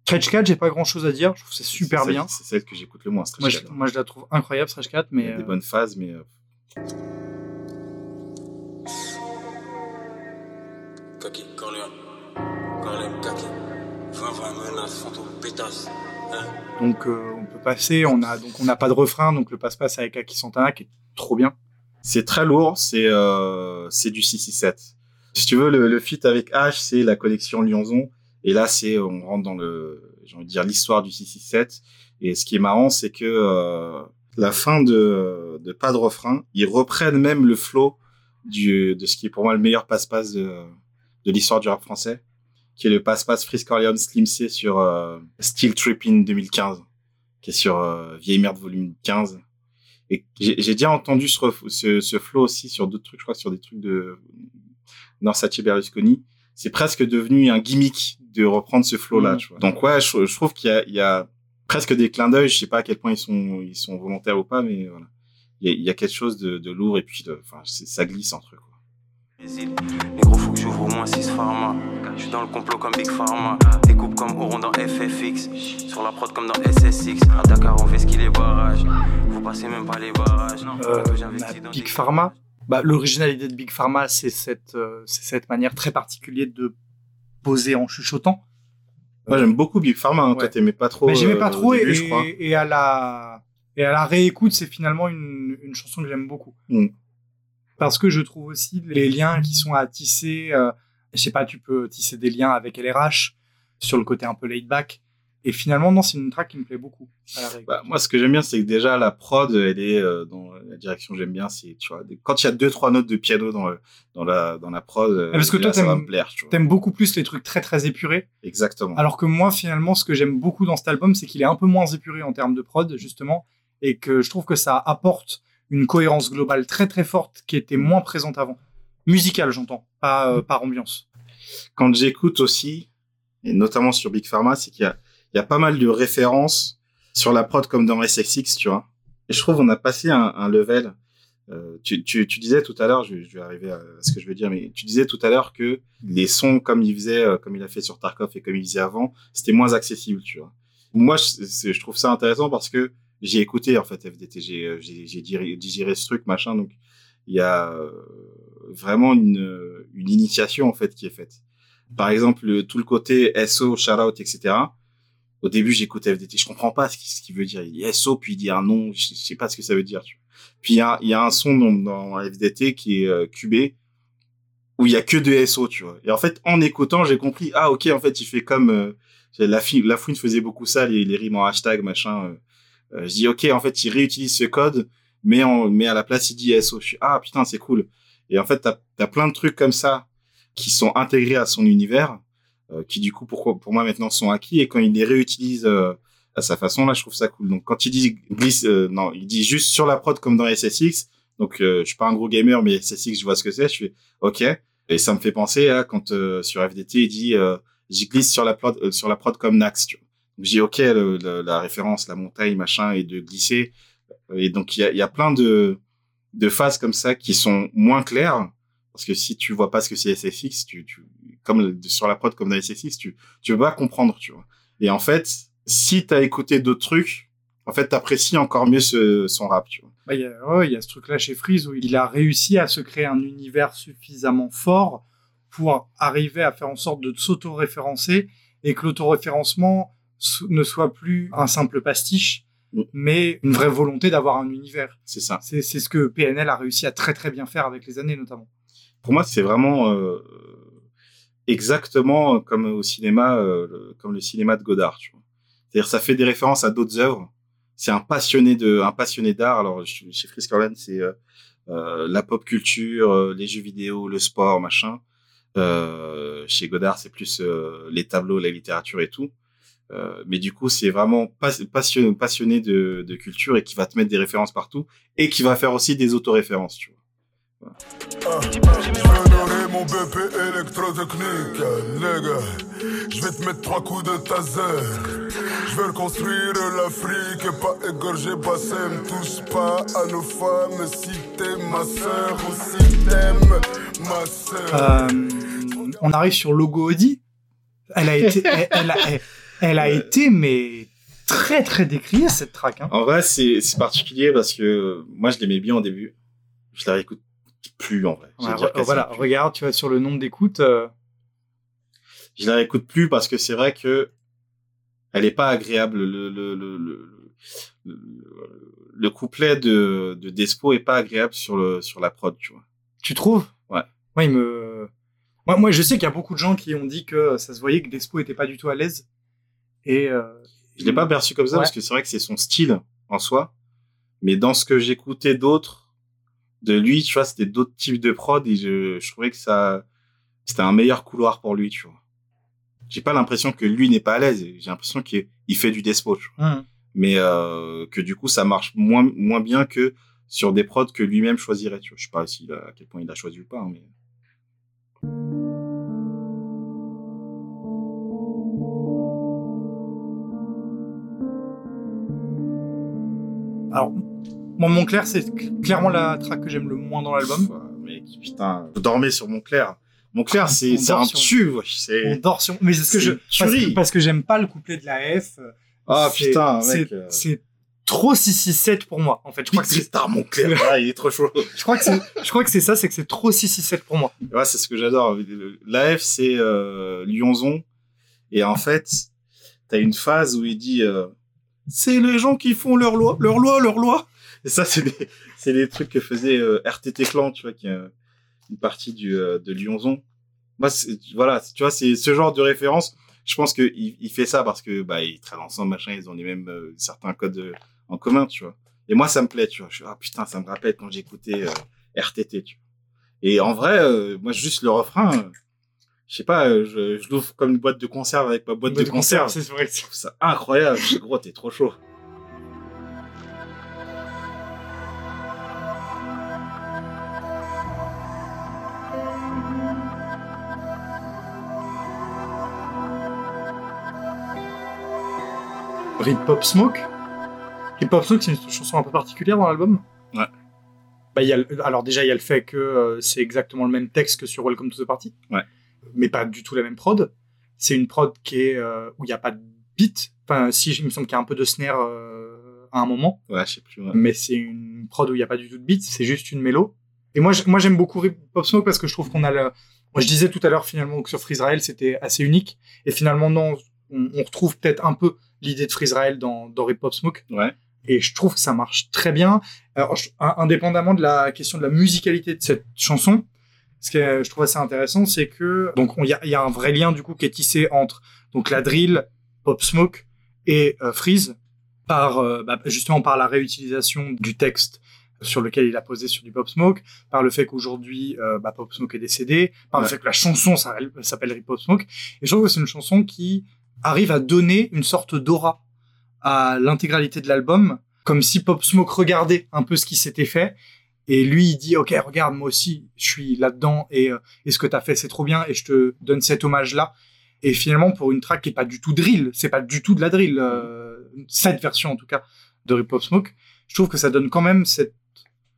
Stretch 4, j'ai pas grand chose à dire. Je trouve que c'est super bien. C'est celle que j'écoute le moins. Stretch Moi je, Cat. moi, je la trouve incroyable, Stretch 4, Il y a des euh, bonnes phases, mais euh, Kaki, Corleone. Corleone, Kaki. 20-20 menaces, fantômes, pétasses. Hein? Donc euh, on peut passer, on a donc on n'a pas de refrain, donc le passe-passe avec Aki Santana qui est trop bien. C'est très lourd, c'est euh, c'est du 667. Si tu veux, le, le feat avec H, c'est la collection Lyonzon, et là, c'est on rentre dans le, j'ai envie de dire l'histoire du 667. Et ce qui est marrant, c'est que euh, la fin de, de pas de refrain, ils reprennent même le flow du de ce qui est pour moi le meilleur passe-passe de, de l'histoire du rap français, qui est le passe-passe Freeze Corleone Slim C sur euh, Still Trippin 2015, qui est sur euh, Vieille Merde volume 15. Et j'ai déjà entendu ce, ce, ce flow aussi sur d'autres trucs, je crois sur des trucs de Norsace Berlusconi. C'est presque devenu un gimmick de reprendre ce flow-là. Mmh. Donc ouais, je, je trouve qu'il y a, il y a presque des clins d'œil. Je sais pas à quel point ils sont, ils sont volontaires ou pas, mais voilà. Il y a, il y a quelque chose de, de lourd et puis de, enfin, ça glisse entre eux. Quoi. Les gros, faut que j'ouvre au moins 6 pharma. Je suis dans le complot comme Big Pharma. Découpe comme Oron dans FFX. Sur la prod comme dans SSX. À Dakar, on fait skier les barrages. Vous passez même pas les barrages. Euh, dans Big des- Pharma. Bah, l'originalité de Big Pharma, c'est cette, euh, c'est cette manière très particulière de poser en chuchotant. Moi, j'aime beaucoup Big Pharma. Hein. Ouais. Toi, t'aimais pas trop. Mais j'aimais euh, pas trop au et, début, je crois. et à la et à la réécoute, c'est finalement une, une chanson que j'aime beaucoup. Mm. Parce que je trouve aussi les liens qui sont à tisser. euh, je sais pas, tu peux tisser des liens avec LRH sur le côté un peu laid back. Et finalement, non, c'est une track qui me plaît beaucoup. À la règle. Bah, moi, ce que j'aime bien, c'est que déjà la prod, elle est euh, dans la direction que j'aime bien. C'est tu vois, quand il y a deux trois notes de piano dans le- dans la dans la prod, euh, parce que là, toi, ça va me plaire. Tu vois. T'aimes beaucoup plus les trucs très très épurés. Exactement. Alors que moi, finalement, ce que j'aime beaucoup dans cet album, c'est qu'il est un peu moins épuré en termes de prod, justement, et que je trouve que ça apporte une cohérence globale très très forte qui était moins présente avant. Musicale, j'entends, pas euh, par ambiance. quand j'écoute aussi, et notamment sur Big Pharma, c'est qu'il y y a pas mal de références sur la prod comme dans SXX, tu vois. Et je trouve on a passé un, un level. Euh, tu, tu, tu disais tout à l'heure, je, je vais arriver à ce que je veux dire, mais tu disais tout à l'heure que les sons comme il faisait, euh, comme il a fait sur Tarkov et comme il faisait avant, c'était moins accessible, tu vois. Moi, je, je trouve ça intéressant parce que j'ai écouté en fait FDT, j'ai euh, digéré, ce truc machin, donc il y a euh, vraiment une, une initiation en fait qui est faite. Par exemple, le- tout le côté SO, shout-out, etc. Au début, j'écoute FDT, je comprends pas ce qu'il veut dire. Il dit SO, puis il dit un nom, je, sais pas ce que ça veut dire. Puis il y a, y a un son dans, dans FDT qui est euh, cubé, où il y a que de SO, tu vois. Et en fait, en écoutant, j'ai compris, ah ok, en fait, il fait comme... Euh, la, la fouine faisait beaucoup ça, les, les rimes en hashtag, machin. euh. Euh, je dis, ok, en fait, il réutilise ce code, mais, en, mais à la place, il dit SO. Je suis, ah putain, c'est cool. Et en fait, t'as as plein de trucs comme ça qui sont intégrés à son univers, euh, qui du coup, pourquoi, pour moi, maintenant sont acquis. Et quand il les réutilise euh, à sa façon, là, je trouve ça cool. Donc, quand il dit glisse, euh, non, il dit juste sur la prod comme dans SSX. Donc, euh, je suis pas un gros gamer, mais SSX, je vois ce que c'est. Je fais, ok. Et ça me fait penser à quand euh, sur FDT, il dit, j'y glisse sur la prod, sur la prod comme Nax. Tu j'ai ok, la référence, la montagne, machin, et de glisser. Et donc, il y a, plein de, de phases comme ça qui sont moins claires. Parce que si tu vois pas ce que c'est SFX, tu, tu, comme sur la prod comme dans SFX, tu, tu vas comprendre, tu vois. Et en fait, si t'as écouté d'autres trucs, en fait, t'apprécies encore mieux ce, son rap, tu vois. Bah, Il y, a- ouais, y a ce truc-là chez Freeze où il a réussi à se créer un univers suffisamment fort pour arriver à faire en sorte de s'auto-référencer et que l'auto-référencement ne soit plus un simple pastiche, Mm. mais une vraie volonté d'avoir un univers. C'est ça. C'est ce que PNL a réussi à très très bien faire avec les années notamment. Pour moi, c'est vraiment euh, exactement comme au cinéma, euh, le- comme le cinéma de Godard. C'est-à-dire, ça fait des références à d'autres œuvres. C'est un passionné de, un passionné d'art. Alors, chez Orlan, c'est euh, la pop culture, les jeux vidéo, le sport, machin. Chez Godard, c'est plus les tableaux, la littérature et tout. Euh, mais du coup, c'est vraiment pas- passionné, passionné de, de culture et qui va te mettre des références partout et qui va faire aussi des autoréférences, tu vois. Je vais donner mon BP électrotechnique, les gars. Je vais te mettre trois coups de taser. Je vais reconstruire l'Afrique et pas égorger Bassem. Touche pas à nos femmes si t'es ma sœur ou si t'aimes ma sœur. Euh, on arrive sur Logo Audi. Elle a été, elle, elle a, elle, elle a été mais très très décriée cette track. Hein. En vrai, c'est particulier parce que moi, je l'aimais bien au début. Je la réécoute plus en vrai. Ouais, dire voilà, plus. regarde, tu vois sur le nombre d'écoutes. euh, Je la réécoute plus parce que c'est vrai que elle est pas agréable. Le le le le, le, le couplet de de Despo est pas agréable sur le sur la prod, tu vois. Tu trouves? Ouais. Moi, il me. Moi, moi, je sais qu'il y a beaucoup de gens qui ont dit que ça se voyait que Despo était pas du tout à l'aise. Et. euh, Je l'ai pas perçu comme ça Ouais. parce que c'est vrai que c'est son style en soi. Mais dans ce que j'écoutais d'autres de lui, tu vois, c'était d'autres types de prod et je, je trouvais que ça, c'était un meilleur couloir pour lui, tu vois. J'ai pas l'impression que lui n'est pas à l'aise. J'ai l'impression qu'il il fait du despo, tu vois. hum. Mais euh, que du coup, ça marche moins, moins bien que sur des prods que lui-même choisirait, tu vois. Je sais pas s'il a- à quel point il a choisi ou pas, hein, mais. Alors, moi, Montclair, c'est clairement la track que j'aime le moins dans l'album. Mais putain, je dormais sur Montclair. Montclair, c'est On c'est un tube, wesh, On c'est. dort sur. Mais c'est ce que C'est je. Parce que, parce que j'aime pas le couplet de la F. Ah c'est- putain, mec. c'est- euh, C'est trop 667 pour moi, en fait. Je crois que c'est. Ah, il est trop chaud. Je crois que c'est. Je crois que c'est ça, c'est que c'est trop 667 pour moi. Ouais, c'est ce que j'adore. L'AF, c'est euh, Lyonzon. Et en fait, t'as une phase où il dit euh, C'est les gens qui font leur loi, leur loi, leur loi. Et ça, c'est des, c'est des trucs que faisait euh, RTT Clan, tu vois, qui est euh, une partie du, euh, de Lyonzon. Moi, voilà, tu vois, c'est ce genre de référence je pense que il, fait ça parce que bah ils travaillent ensemble machin ils ont les mêmes euh, certains codes euh, en commun tu vois et moi ça me plaît tu vois je suis ah putain ça me rappelle quand j'écoutais RTT tu vois et en vrai moi juste le refrain je sais pas euh, je, je l'ouvre comme une boîte de conserve avec ma boîte de, conserve c'est vrai. je trouve ça incroyable gros t'es trop chaud Rip Pop Smoke? Rip Pop Smoke, c'est une chanson un peu particulière dans l'album? Ouais. Bah, y a alors déjà, il y a le fait que euh, c'est exactement le même texte que sur Welcome to the Party? Ouais. Mais pas du tout la même prod. C'est une prod qui est euh, où il n'y a pas de beat. Enfin, si, il me semble qu'il y a un peu de snare euh, à un moment. ouais je sais plus ouais. mais c'est une prod où il n'y a pas du tout de beat, c'est juste une mélo. Et moi, j'aime beaucoup Rip Pop Smoke parce que je trouve qu'on a le... Moi, je disais tout à l'heure finalement que sur Freezrael, c'était assez unique. Et finalement, non, on, on retrouve peut-être un peu l'idée de Freezrael dans, dans Rip Pop Smoke. ouais Et je trouve que ça marche très bien. Alors, je- indépendamment de la question de la musicalité de cette chanson, ce que je trouve assez intéressant, c'est que donc on- il y a, il y a un vrai lien du coup qui est tissé entre donc la drill, Pop Smoke et euh, Freeze par euh, bah, justement par la réutilisation du texte sur lequel il a posé sur du Pop Smoke, par le fait qu'aujourd'hui euh, bah, Pop Smoke est décédé, par le fait que la chanson s'appelle Rip Pop Smoke. Et je trouve que c'est une chanson qui arrive à donner une sorte d'aura à l'intégralité de l'album, comme si Pop Smoke regardait un peu ce qui s'était fait. Et lui, il dit, OK, regarde, moi aussi, je suis là-dedans et, euh, et ce que t'as fait, c'est trop bien et je te donne cet hommage-là. Et finalement, pour une track qui est pas du tout drill, c'est pas du tout de la drill, euh, cette version en tout cas de Rip Pop Smoke, je trouve que ça donne quand même cette,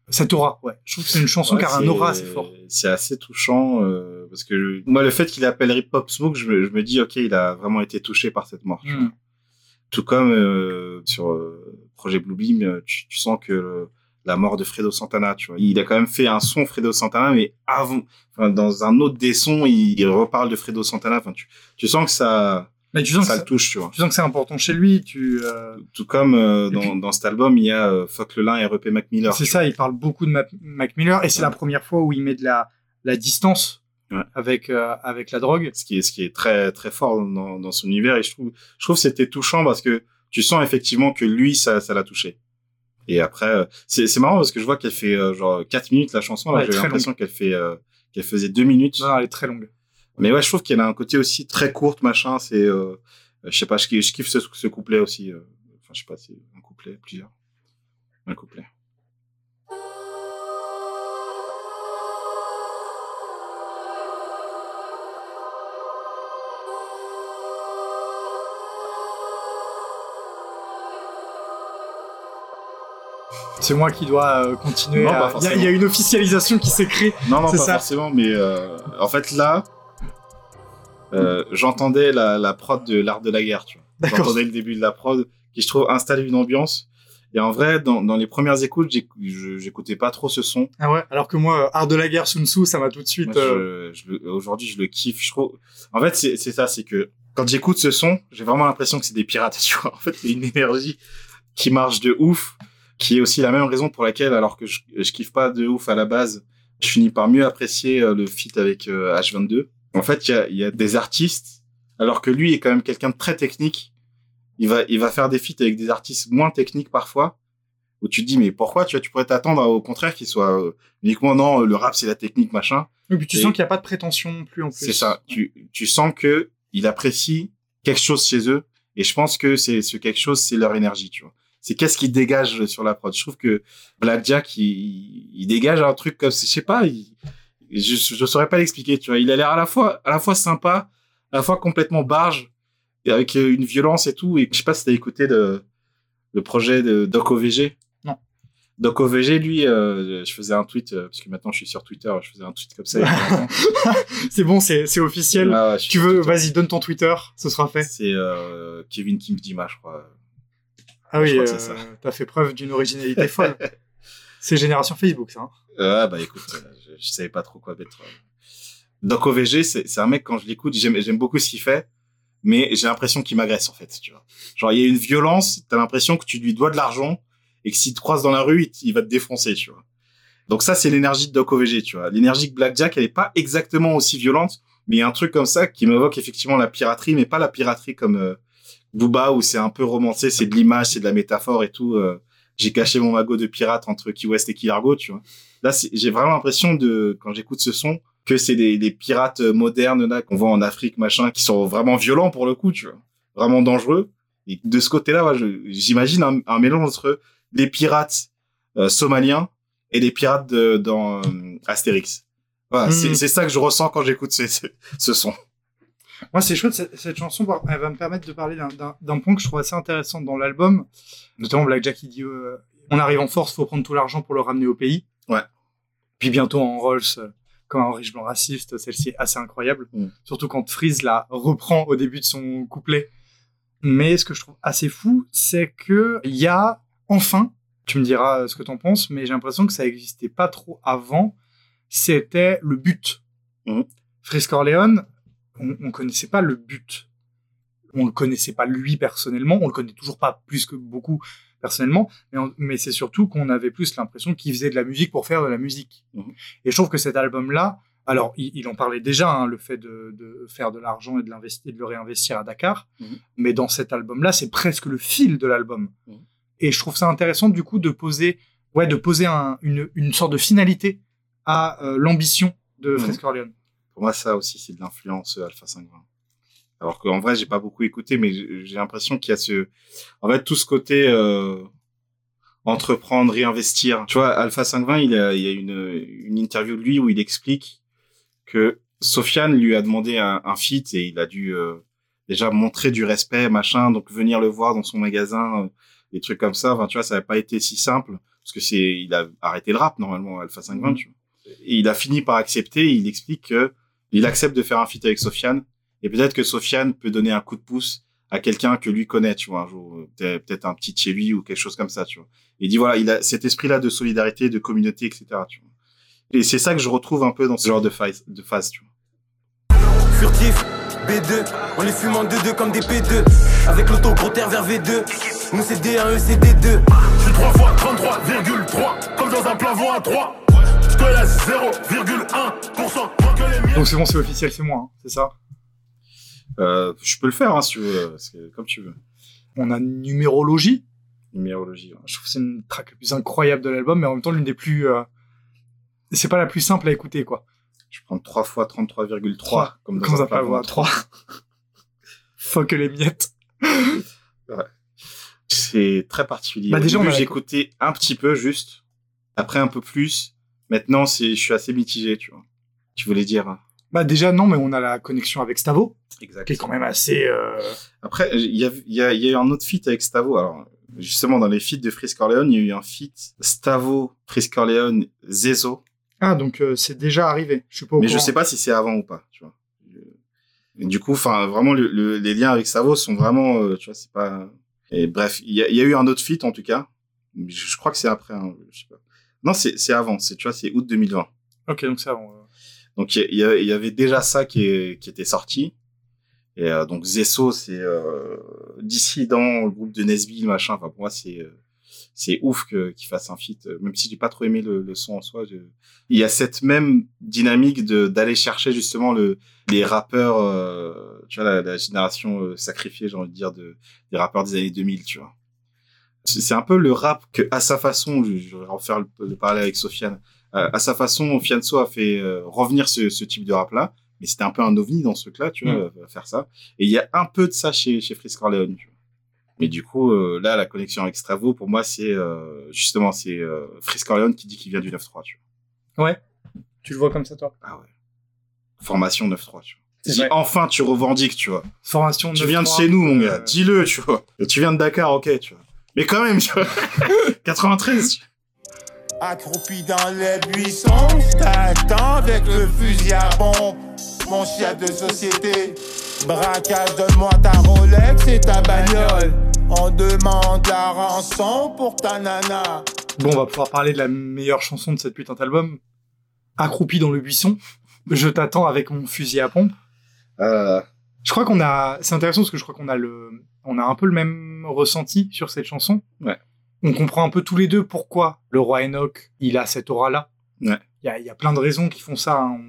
cette aura. Ouais. Je trouve que c'est une chanson Ouais, qui a un aura assez fort. C'est assez touchant euh, parce que je- moi le fait qu'il appelle Rip Pop Smoke, je me, je me dis ok, il a vraiment été touché par cette mort. tu vois. Mm. Tout comme euh, sur euh, Projet Bluebeam, euh, tu, tu sens que euh, la mort de Fredo Santana, tu vois, il a quand même fait un son Fredo Santana, mais avant, enfin, dans un autre des sons, il, il reparle de Fredo Santana. Enfin, tu, tu sens que ça, Mais tu sens, ça que, le touche, tu vois. tu sens que c'est important chez lui. Tu, euh, Tout comme euh, dans, puis- dans cet album, il y a euh, Fuck le Lin et RP Mac Miller. c'est ça, il parle beaucoup de Mac, Mac Miller et c'est Ouais. la première fois où il met de la, la distance Ouais. avec, euh, avec la drogue. ce qui est ce qui est très très fort dans, dans son univers et je trouve je trouve que c'était touchant parce que tu sens effectivement que lui ça ça l'a touché et après euh, c'est marrant parce que je vois qu'elle fait euh, genre 4 minutes la chanson Ouais, j'ai l'impression qu'elle fait euh, qu'elle faisait 2 minutes. Non, elle est très longue. mais ouais je trouve qu'elle a un côté aussi très courte machin c'est euh, je sais pas je, kiffe- ce, ce couplet aussi enfin je sais pas c'est un couplet plusieurs. Un couplet C'est moi qui dois euh, continuer. Non, à- pas Il y, a- y a une officialisation qui s'est créée. Non, non, pas ça. forcément, mais euh, en fait là, euh, j'entendais la, la prod de l'art de la guerre, tu vois. J'entendais le début de la prod, qui je trouve installe une ambiance. Et en vrai, dans, dans les premières écoutes, j'écoutais pas trop ce son. Ah ouais. Alors que moi, Art de la guerre, Sun Tzu, ça m'a tout de suite. Aujourd'hui, je le kiffe. Je trouve. En fait, c'est c'est ça, c'est que quand j'écoute ce son, j'ai vraiment l'impression que c'est des pirates. Tu vois, en fait, c'est une énergie qui marche de ouf, qui est aussi la même raison pour laquelle, alors que je, je kiffe pas de ouf à la base, je finis par mieux apprécier euh, le feat avec euh, H22. En fait, il y y a des artistes, alors que lui est quand même quelqu'un de très technique. Il va, il va faire des feats avec des artistes moins techniques parfois, où tu te dis mais pourquoi tu vois, tu pourrais t'attendre au contraire qu'il soit euh, uniquement non le rap c'est la technique machin. Et puis tu Et- sens qu'il n'y a pas de prétention non plus en plus. C'est ça. Tu, tu sens que il apprécie quelque chose chez eux. Et je pense que c'est ce quelque chose, c'est leur énergie, tu vois. C'est qu'est-ce qu'ils dégagent sur la prod? Je trouve que Blackjack, il, il dégage un truc comme, je sais pas, il, je, je saurais pas l'expliquer, tu vois. Il a l'air à la fois, à la fois sympa, à la fois complètement barge, et avec euh, une violence et tout. Et je sais pas si t'as écouté le, le projet de Doc OVG. Non. Doc OVG, lui, euh, je faisais un tweet, euh, parce que maintenant je suis sur Twitter, je faisais un tweet comme ça. C'est bon, c'est officiel. Ah tu veux, Twitter. vas-y, donne ton Twitter, ce sera fait. C'est euh, Kevin King Dima, je crois. Ah oui, euh, t'as fait preuve d'une originalité folle. c'est génération Facebook, ça. hein. Ah bah écoute, euh, je, je savais pas trop quoi mettre. euh. Donc OVG, c'est un mec quand je l'écoute, j'aime beaucoup ce qu'il fait, mais j'ai l'impression qu'il m'agresse en fait, tu vois. Genre il y a une violence, t'as l'impression que tu lui dois de l'argent et que s'il te croise dans la rue, il, il va te défoncer, tu vois. Donc ça c'est l'énergie de Doc OVG, tu vois. L'énergie de Blackjack, elle est pas exactement aussi violente, Mais il y a un truc comme ça qui m'évoque effectivement la piraterie, mais pas la piraterie comme euh, Booba où c'est un peu romancé, c'est de l'image, c'est de la métaphore et tout. euh, j'ai caché mon magot de pirate entre Key West et Key Largo, tu vois. Là, j'ai vraiment l'impression de, quand j'écoute ce son, que c'est des, des pirates euh, modernes, là, qu'on voit en Afrique, machin, qui sont vraiment violents pour le coup, tu vois. Vraiment dangereux. Et de ce côté-là, ouais, j'imagine un, un mélange entre les pirates euh, somaliens et les pirates de, dans euh, Astérix. Voilà, Mhm. c'est c'est ça que je ressens quand j'écoute ce, ce, ce son. Moi, c'est chouette, cette, cette chanson, elle va me permettre de parler d'un- point que je trouve assez intéressant dans l'album, notamment Black Jack qui dit euh, On arrive en force, faut prendre tout l'argent pour le ramener au pays. Ouais. Puis bientôt en Rolls, euh, comme un riche blanc raciste, celle-ci est assez incroyable. Mm. Surtout quand Freeze la reprend au début de son couplet. Mais ce que je trouve assez fou, c'est que il y a enfin, tu me diras ce que t'en penses, mais j'ai l'impression que ça existait pas trop avant. C'était le but. Mhm. Freeze Corleone, on, on connaissait pas le but. On le connaissait pas lui personnellement, on le connaît toujours pas plus que beaucoup personnellement, mais, c'est surtout qu'on avait plus l'impression qu'il faisait de la musique pour faire de la musique. Mhm. Et je trouve que cet album-là, alors il, il en parlait déjà, hein, le fait de, de faire de l'argent et de, l'investir- de le réinvestir à Dakar, Mhm. mais dans cet album-là, c'est presque le fil de l'album. Mhm. Et je trouve ça intéressant du coup de poser, ouais, de poser un- une, une sorte de finalité à euh, l'ambition de. Freeze Corleone. Pour moi, ça aussi, c'est de l'influence euh, Alpha 520. Alors qu'en vrai, j'ai pas beaucoup écouté, mais j'ai l'impression qu'il y a ce, en fait, tout ce côté euh, entreprendre, réinvestir. Tu vois, Alpha 520, il y a, il y a une, une interview de lui où il explique que Sofiane lui a demandé un, un feat et il a dû euh, déjà montrer du respect, machin, donc venir le voir dans son magasin, euh, des trucs comme ça. Enfin, tu vois, ça n'a pas été si simple parce que c'est, il a arrêté le rap normalement, Alpha 520. Mhm. Tu vois. Et il a fini par accepter. Il explique que il accepte de faire un feat avec Sofiane et peut-être que Sofiane peut donner un coup de pouce à quelqu'un que lui connaît, tu vois, un jour, euh, peut- peut-être un petit chez lui ou quelque chose comme ça, tu vois. Il dit voilà, il a cet esprit-là de solidarité, de communauté, etc. Tu vois. Et c'est ça que je retrouve un peu dans ce genre de phase, de phase, tu vois. Furtif, B2, on les fume en 2-2 comme des P2. Avec l'auto gros terre vers V2. Nous c'est D1, eux c'est D2. Je suis 3 fois 33,3 Comme dans un plan voie à 3 Je te laisse 0,1% Moins que les miens Donc c'est bon, c'est officiel, c'est moi, hein, c'est ça? Euh, je peux le faire, hein, si tu veux, comme tu veux. On a numérologie. Numérologie. ouais. Je trouve que c'est une track la plus incroyable de l'album, mais en même temps l'une des plus. euh, C'est pas la plus simple à écouter, quoi. Je prends 3 fois 33,3 Trois. comme dans un ça plat peut avoir ventre. trois. Fuck les miettes. C'est très particulier. Bah, déjà, j'ai écouté un petit peu juste. Après, un peu plus. Maintenant, c'est, je suis assez mitigé, tu vois. Tu voulais dire. hein. Bah déjà non, mais on a la connexion avec Stavo, Exact. qui est quand même assez. euh, Après, il y a, y, a, y a eu un autre feat avec Stavo. Alors, justement, dans les feats de Frisk Corleone, il y a eu un feat Stavo, Frisk Corleone, Zezo. Ah donc euh, c'est déjà arrivé. Je suis pas au Mais je courant. sais pas si c'est avant ou pas, tu vois. Et du coup, enfin, vraiment, le, le- les liens avec Stavo sont vraiment, euh, tu vois, c'est pas. Et bref, il y a, il y a eu un autre feat en tout cas. Je, je crois que c'est après, hein, je sais pas. Non, c'est avant. C'est tu vois, c'est août 2020. Ok donc c'est avant. Donc il y, y y avait déjà ça qui, est, qui était sorti. Et euh, donc Zesso, c'est euh, dissident, le groupe de Nesbill, machin. Enfin pour moi c'est euh, c'est ouf que qu'il fasse un feat. Même si j'ai pas trop aimé le, le son en soi, je- il y a cette même dynamique de d'aller chercher justement le les rappeurs, euh, tu vois la, la génération euh, sacrifiée, j'ai envie de dire de des rappeurs des années 2000, tu vois. C'est un peu le rap que à sa façon, je, vais en faire le, le parallèle avec Sofiane euh, à sa façon, Fianso a fait euh, revenir ce, ce type de rap-là, mais c'était un peu un ovni dans ce truc-là, tu vois, Mm. euh, faire ça. Et il y a un peu de ça chez, chez Frisk Corleone, tu vois. Mais du coup, euh, là, la connexion avec Stravo, pour moi, c'est euh, justement, c'est euh, Frisk Corleone qui dit qu'il vient du 9-3, tu vois. Ouais. Tu le vois comme ça toi? Ah ouais. Formation 9-3, tu vois. Si vrai. enfin tu revendiques, tu vois. Formation. Tu 9-3, viens de chez nous, mon gars. Dis-le, tu vois. Et tu viens de Dakar, ok, tu vois. Mais quand même, tu vois. 93, tu vois. Accroupi dans les buissons, je t'attends avec le fusil à pompe. Mon chef de société, braquage, donne-moi ta Rolex et ta bagnole. On demande la rançon pour ta nana. Bon, on va pouvoir parler de la meilleure chanson de cette putain d'album. Accroupi dans le buisson. Je t'attends avec mon fusil à pompe. Euh, Je crois qu'on a. C'est intéressant parce que je crois qu'on a le. On a un peu le même ressenti sur cette chanson. Ouais. On comprend un peu tous les deux pourquoi le roi Enoch il a cette aura là. Ouais. Il y a, il y a plein de raisons qui font ça. hein.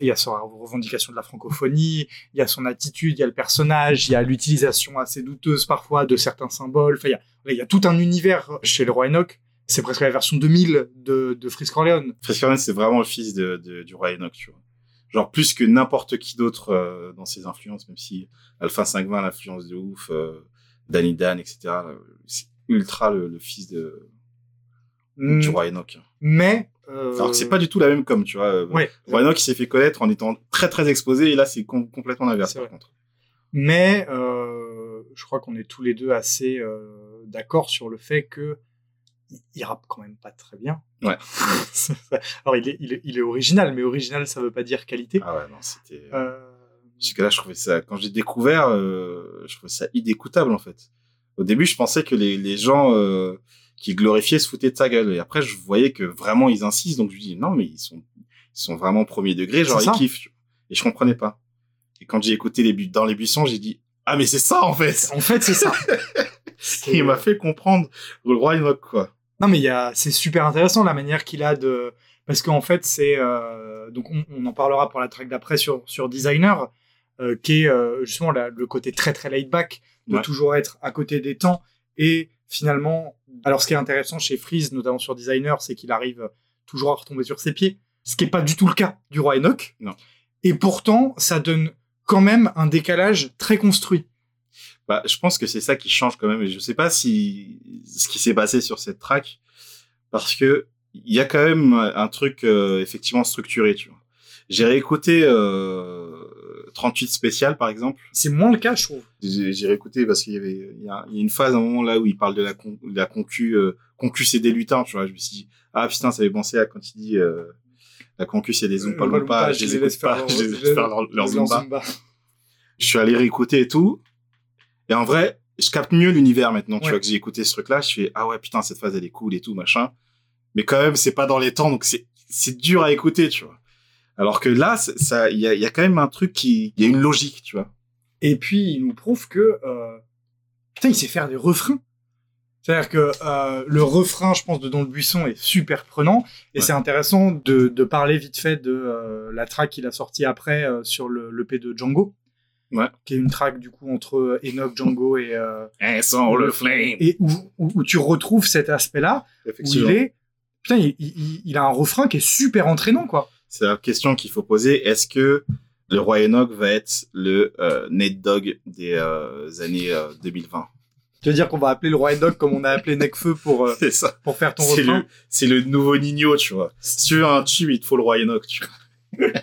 Il y a sa revendication de la francophonie, il y a son attitude, il y a le personnage, il y a l'utilisation assez douteuse parfois de certains symboles. Enfin, il y a, il y a tout un univers chez le roi Enoch. C'est presque la version 2000 de, de Frisk Corleone. Frisk Corleone, c'est vraiment le fils de, de- du roi Enoch, tu vois. Genre plus que n'importe qui d'autre euh, dans ses influences, même si Alpha 520 l'influence de ouf, euh, Danny Dan, etc. C'est ultra le, le fils de, Mm, du roi Enoch. Mais euh, Alors que c'est pas du tout la même com, tu vois. Ouais. Roi Enoch, il s'est fait connaître en étant très très exposé, et là, c'est com- complètement l'inverse, par contre. Mais euh, je crois qu'on est tous les deux assez euh, d'accord sur le fait que il- il rappe quand même pas très bien. Ouais. Alors il est, il, est, il est original, mais original ça veut pas dire qualité. Ah ouais, non, c'était... Euh, Jusque là, je trouvais ça, quand j'ai découvert, euh, je trouvais ça idécoutable, en fait. Au début, je pensais que les, les gens euh, qui glorifiaient se foutaient de sa gueule. Et après, je voyais que vraiment, ils insistent. Donc, je dis, non, mais ils sont, ils sont vraiment premier degré, genre, ils kiffent. Et je comprenais pas. Et quand j'ai écouté les bu- dans les buissons, j'ai dit, ah, mais c'est ça, en fait. en fait c'est ça. Et il m'a fait comprendre le roi Enoch, quoi. Non, mais il y a, c'est super intéressant la manière qu'il a de, parce qu'en fait c'est, euh, donc on, on en parlera pour la track d'après sur sur designer, euh, qui est euh, justement la- le côté très très laid back de Ouais. toujours être à côté des temps et finalement, alors ce qui est intéressant chez Freeze, notamment sur designer, c'est qu'il arrive toujours à retomber sur ses pieds, ce qui est pas du tout le cas du roi Enoch. Non. Et pourtant, ça donne quand même un décalage très construit. Bah, je pense que c'est ça qui change quand même. Et je sais pas si ce qui s'est passé sur cette track, parce que il y a quand même un truc euh, effectivement structuré, tu vois. J'ai réécouté euh, 38 spécial par exemple. C'est moins le cas, je trouve. J'ai j'ai réécouté parce qu'il y avait il y, a, il y a une phase à un moment là où il parle de la con, de la concu euh, concu c'est des lutins, tu vois. Je me suis dit ah putain ça fait penser à quand il dit euh, la concu c'est des Euh, lumpa, Lumpa, je les écoute pas, leur- je les laisse faire leur, leur zumba. zumba. Je suis allé réécouter et tout. Et en vrai, je capte mieux l'univers maintenant, tu Ouais. vois, que j'ai écouté ce truc-là. Je fais, ah ouais, putain, cette phase, elle est cool et tout, machin. Mais quand même, c'est pas dans les temps, donc c'est, c'est dur à écouter, tu vois. Alors que là, ça, il y a, y a quand même un truc qui, il y a une logique, tu vois. Et puis, il nous prouve que, euh, putain, il sait faire des refrains. C'est-à-dire que euh, le refrain, je pense, de Dans le Buisson est super prenant. Et Ouais. c'est intéressant de, de parler vite fait de euh, la track qu'il a sortie après sur le, le P de Django. Ouais. Qui est une track, du coup, entre Enoch, Django et... euh, Eh, sans le flame. et où, où, où tu retrouves cet aspect-là, où il est... Putain, il, il- il a un refrain qui est super entraînant, quoi. C'est la question qu'il faut poser. Est-ce que le roi Enoch va être le euh, Nate Dogg des euh, années euh, 2020 Tu veux dire qu'on va appeler le roi Enoch comme on a appelé Necfeu pour, euh, ça. pour faire ton refrain? c'est le nouveau Nino, tu vois. Si tu veux un tube, il te faut le roi Enoch, tu vois.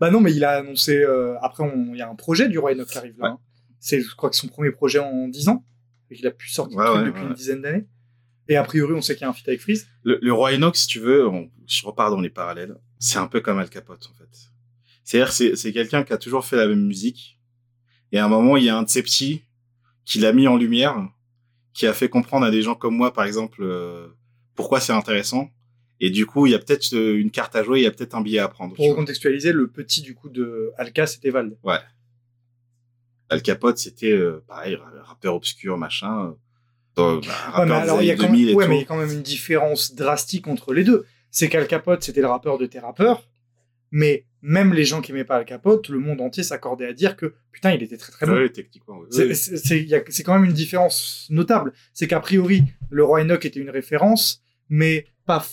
Bah non, mais il a annoncé. euh, après, il y a un projet du Roi Enoch qui arrive là. Ouais. hein. C'est, je crois que son premier projet en 10 ans. Et qu'il a pu sortir Ouais, ouais, depuis une dizaine d'années. Et a priori, on sait qu'il y a un feat avec Freeze. Le, le roi Enoch, si tu veux, on- je repars dans les parallèles. C'est un peu comme Al Capote, en fait. C'est-à-dire, c'est, c'est quelqu'un qui a toujours fait la même musique. Et à un moment, il y a un de ses petits qui l'a mis en lumière, qui a fait comprendre à des gens comme moi, par exemple, euh, pourquoi c'est intéressant. Et du coup, il y a peut-être euh, une carte à jouer, il y a peut-être un billet à prendre. Pour vois. recontextualiser, le petit du coup de Alka, c'était Vald. Al Capote, c'était euh, pareil, ra- rappeur obscur, machin. euh, dans- bah, Ouais, mais alors, il y a années quand 2000 même, et ouais, mais il y a quand même une différence drastique entre les deux. C'est qu'Al Capote, c'était le rappeur de tes rappeurs. Mais même les gens qui aimaient pas Al Capote, le monde entier s'accordait à dire que putain, il était très très bon. Techniquement. C'est- quand même une différence notable. C'est qu'a priori, le roi Enoch était une référence, mais pas,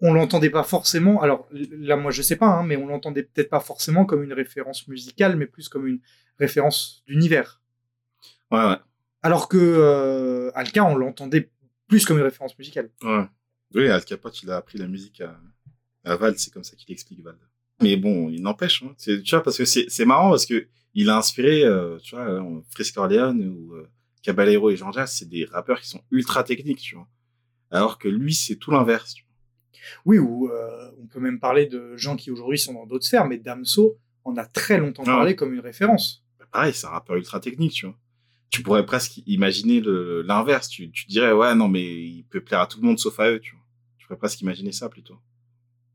on l'entendait pas forcément. Alors là, moi, je sais pas, hein, mais on l'entendait peut-être pas forcément comme une référence musicale, mais plus comme une référence d'univers. Ouais, ouais. Alors que euh, Alka, on l'entendait plus comme une référence musicale. Ouais. Oui, Al Capote, il a appris la musique à, à Val, c'est comme ça qu'il explique Val. Mais bon, il n'empêche, hein. Tu vois, parce que c'est marrant parce que il a inspiré, euh, tu vois, euh, Frisk Corleone ou euh, Caballero et Jean-Jacques, c'est des rappeurs qui sont ultra techniques, tu vois. Alors que lui, c'est tout l'inverse. tu vois. Oui, ou euh, on peut même parler de gens qui aujourd'hui sont dans d'autres sphères, mais Damso en a très longtemps Ah parlé comme une référence. Bah, pareil, c'est un rappeur ultra technique, tu vois. Tu pourrais presque imaginer l'inverse. Tu, tu dirais, ouais, non, mais il peut plaire à tout le monde sauf à eux, tu vois. Tu pourrais presque imaginer ça plutôt.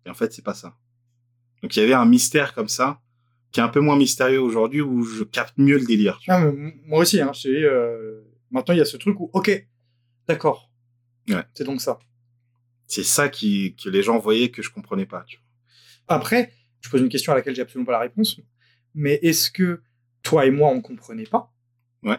Et en fait, c'est pas ça. Donc il y avait un mystère comme ça, qui est un peu moins mystérieux aujourd'hui, où je capte mieux le délire. Tu vois. Ah, mais moi aussi, hein, euh, maintenant il y a ce truc où, ok, d'accord. Ouais. C'est donc ça. C'est ça qui, que les gens voyaient que je comprenais pas. Tu vois. Après, je pose une question à laquelle j'ai absolument pas la réponse, mais est-ce que toi et moi on comprenait pas Ouais.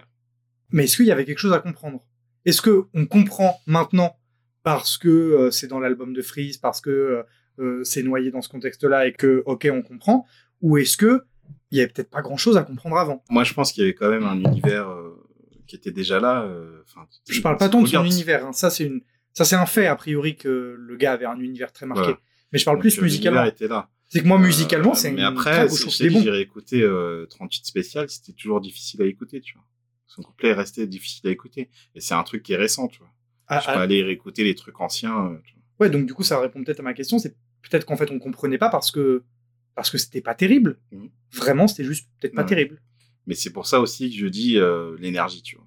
Mais est-ce qu'il y avait quelque chose à comprendre? Est-ce que on comprend maintenant parce que euh, c'est dans l'album de Freeze, parce que euh, euh, c'est noyé dans ce contexte-là et que ok on comprend, ou est-ce que il y avait peut-être pas grand-chose à comprendre avant? Moi, je pense qu'il y avait quand même un univers qui était déjà là. Je parle pas tant de son univers, hein. ça c'est une, ça c'est un fait a priori que le gars avait un univers très marqué. Mais je parle donc, plus musicalement. était là. C'est que moi musicalement Euh, c'est une Mais après, est dit, bon. j'ai écouté euh, 38 spécial, c'était toujours difficile à écouter, tu vois. Son couplet est resté difficile à écouter. Et c'est un truc qui est récent, tu vois. Ah, je peux ah, aller réécouter les trucs anciens. euh, tu vois. ouais, donc du coup ça répond peut-être à ma question, c'est peut-être qu'en fait on comprenait pas parce que parce que c'était pas terrible. Mhm. Vraiment, c'était juste peut-être pas Ouais. terrible. Mais c'est pour ça aussi que je dis euh, l'énergie, tu vois.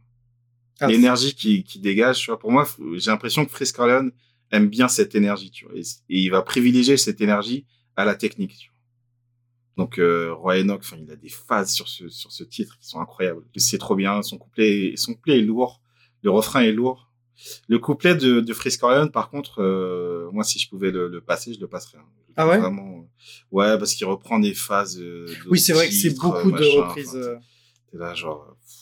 Ah, l'énergie qui, qui dégage, tu vois. Pour moi, j'ai l'impression que Frisk Corleone aime bien cette énergie, tu vois. Et, et il va privilégier cette énergie à la technique, tu vois. Donc, euh, Roy Enoch, enfin, il a des phases sur ce, sur ce titre qui sont incroyables. C'est trop bien. Son couplet, son couplet est lourd. Le refrain est lourd. Le couplet de, de Frisk Corleone, par contre, euh, moi, si je pouvais le, le passer, je le passerais. hein. Je Ah ouais? Vraiment, euh, ouais, parce qu'il reprend des phases. euh, Oui, c'est vrai que c'est beaucoup de reprises. enfin, euh, T'es là, genre, pff,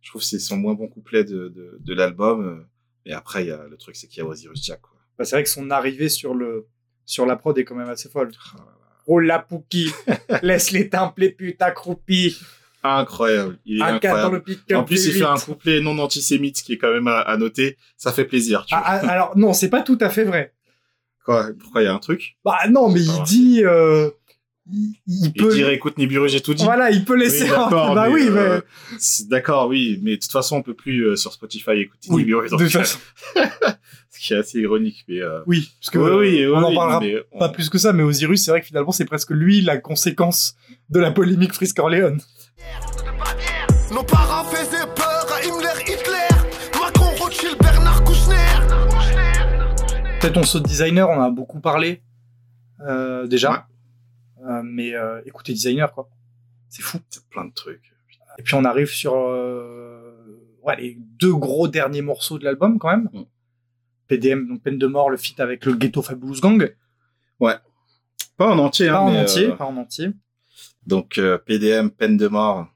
je trouve que c'est son moins bon couplet de, de, de l'album. Et après, il y a, le truc, c'est qu'il y a Osiris Jack, quoi. bah, c'est vrai que son arrivée sur le sur la prod est quand même assez folle. Ah, Oh la Pouki, laisse les temples les putes accroupies, Incroyable. Il est un dans incroyable. le. En plus, il fait un couplet non antisémite, ce qui est quand même à, à noter. Ça fait plaisir, tu Ah, vois. ah, alors non, c'est pas tout à fait vrai. Quoi, pourquoi il y a un truc? Bah non, mais il vrai. dit, euh, il, peut, dirait, écoute, Nibiru, j'ai tout dit. voilà, il peut laisser. Oui, d'accord, bah mais, oui, euh, mais D'accord, oui, mais de toute façon, on peut plus euh, sur Spotify écouter oui, Nibiru. de donc, toute façon, ce qui est assez ironique, mais euh, oui, parce que oui, oui, on oui, en parlera mais on- pas plus que ça, mais Osiris, c'est vrai que finalement, c'est presque lui la conséquence de la polémique Frisk Corleone. Nos parents faisaient peur à Himmler, Hitler, Macron, Rothschild, Bernard Kouchner. Peut-être on saute designer, on en a beaucoup parlé euh, déjà, Ouais. Euh, mais euh, écoutez designer quoi, c'est fou. c'est plein de trucs. Et puis on arrive sur euh, ouais, les deux gros derniers morceaux de l'album quand même. Mm. PDM, donc peine de mort, le feat avec le Ghetto Fabulous Gang. Pas en entier, hein, Pas en entier, euh, pas en entier. Donc euh, PDM, peine de mort,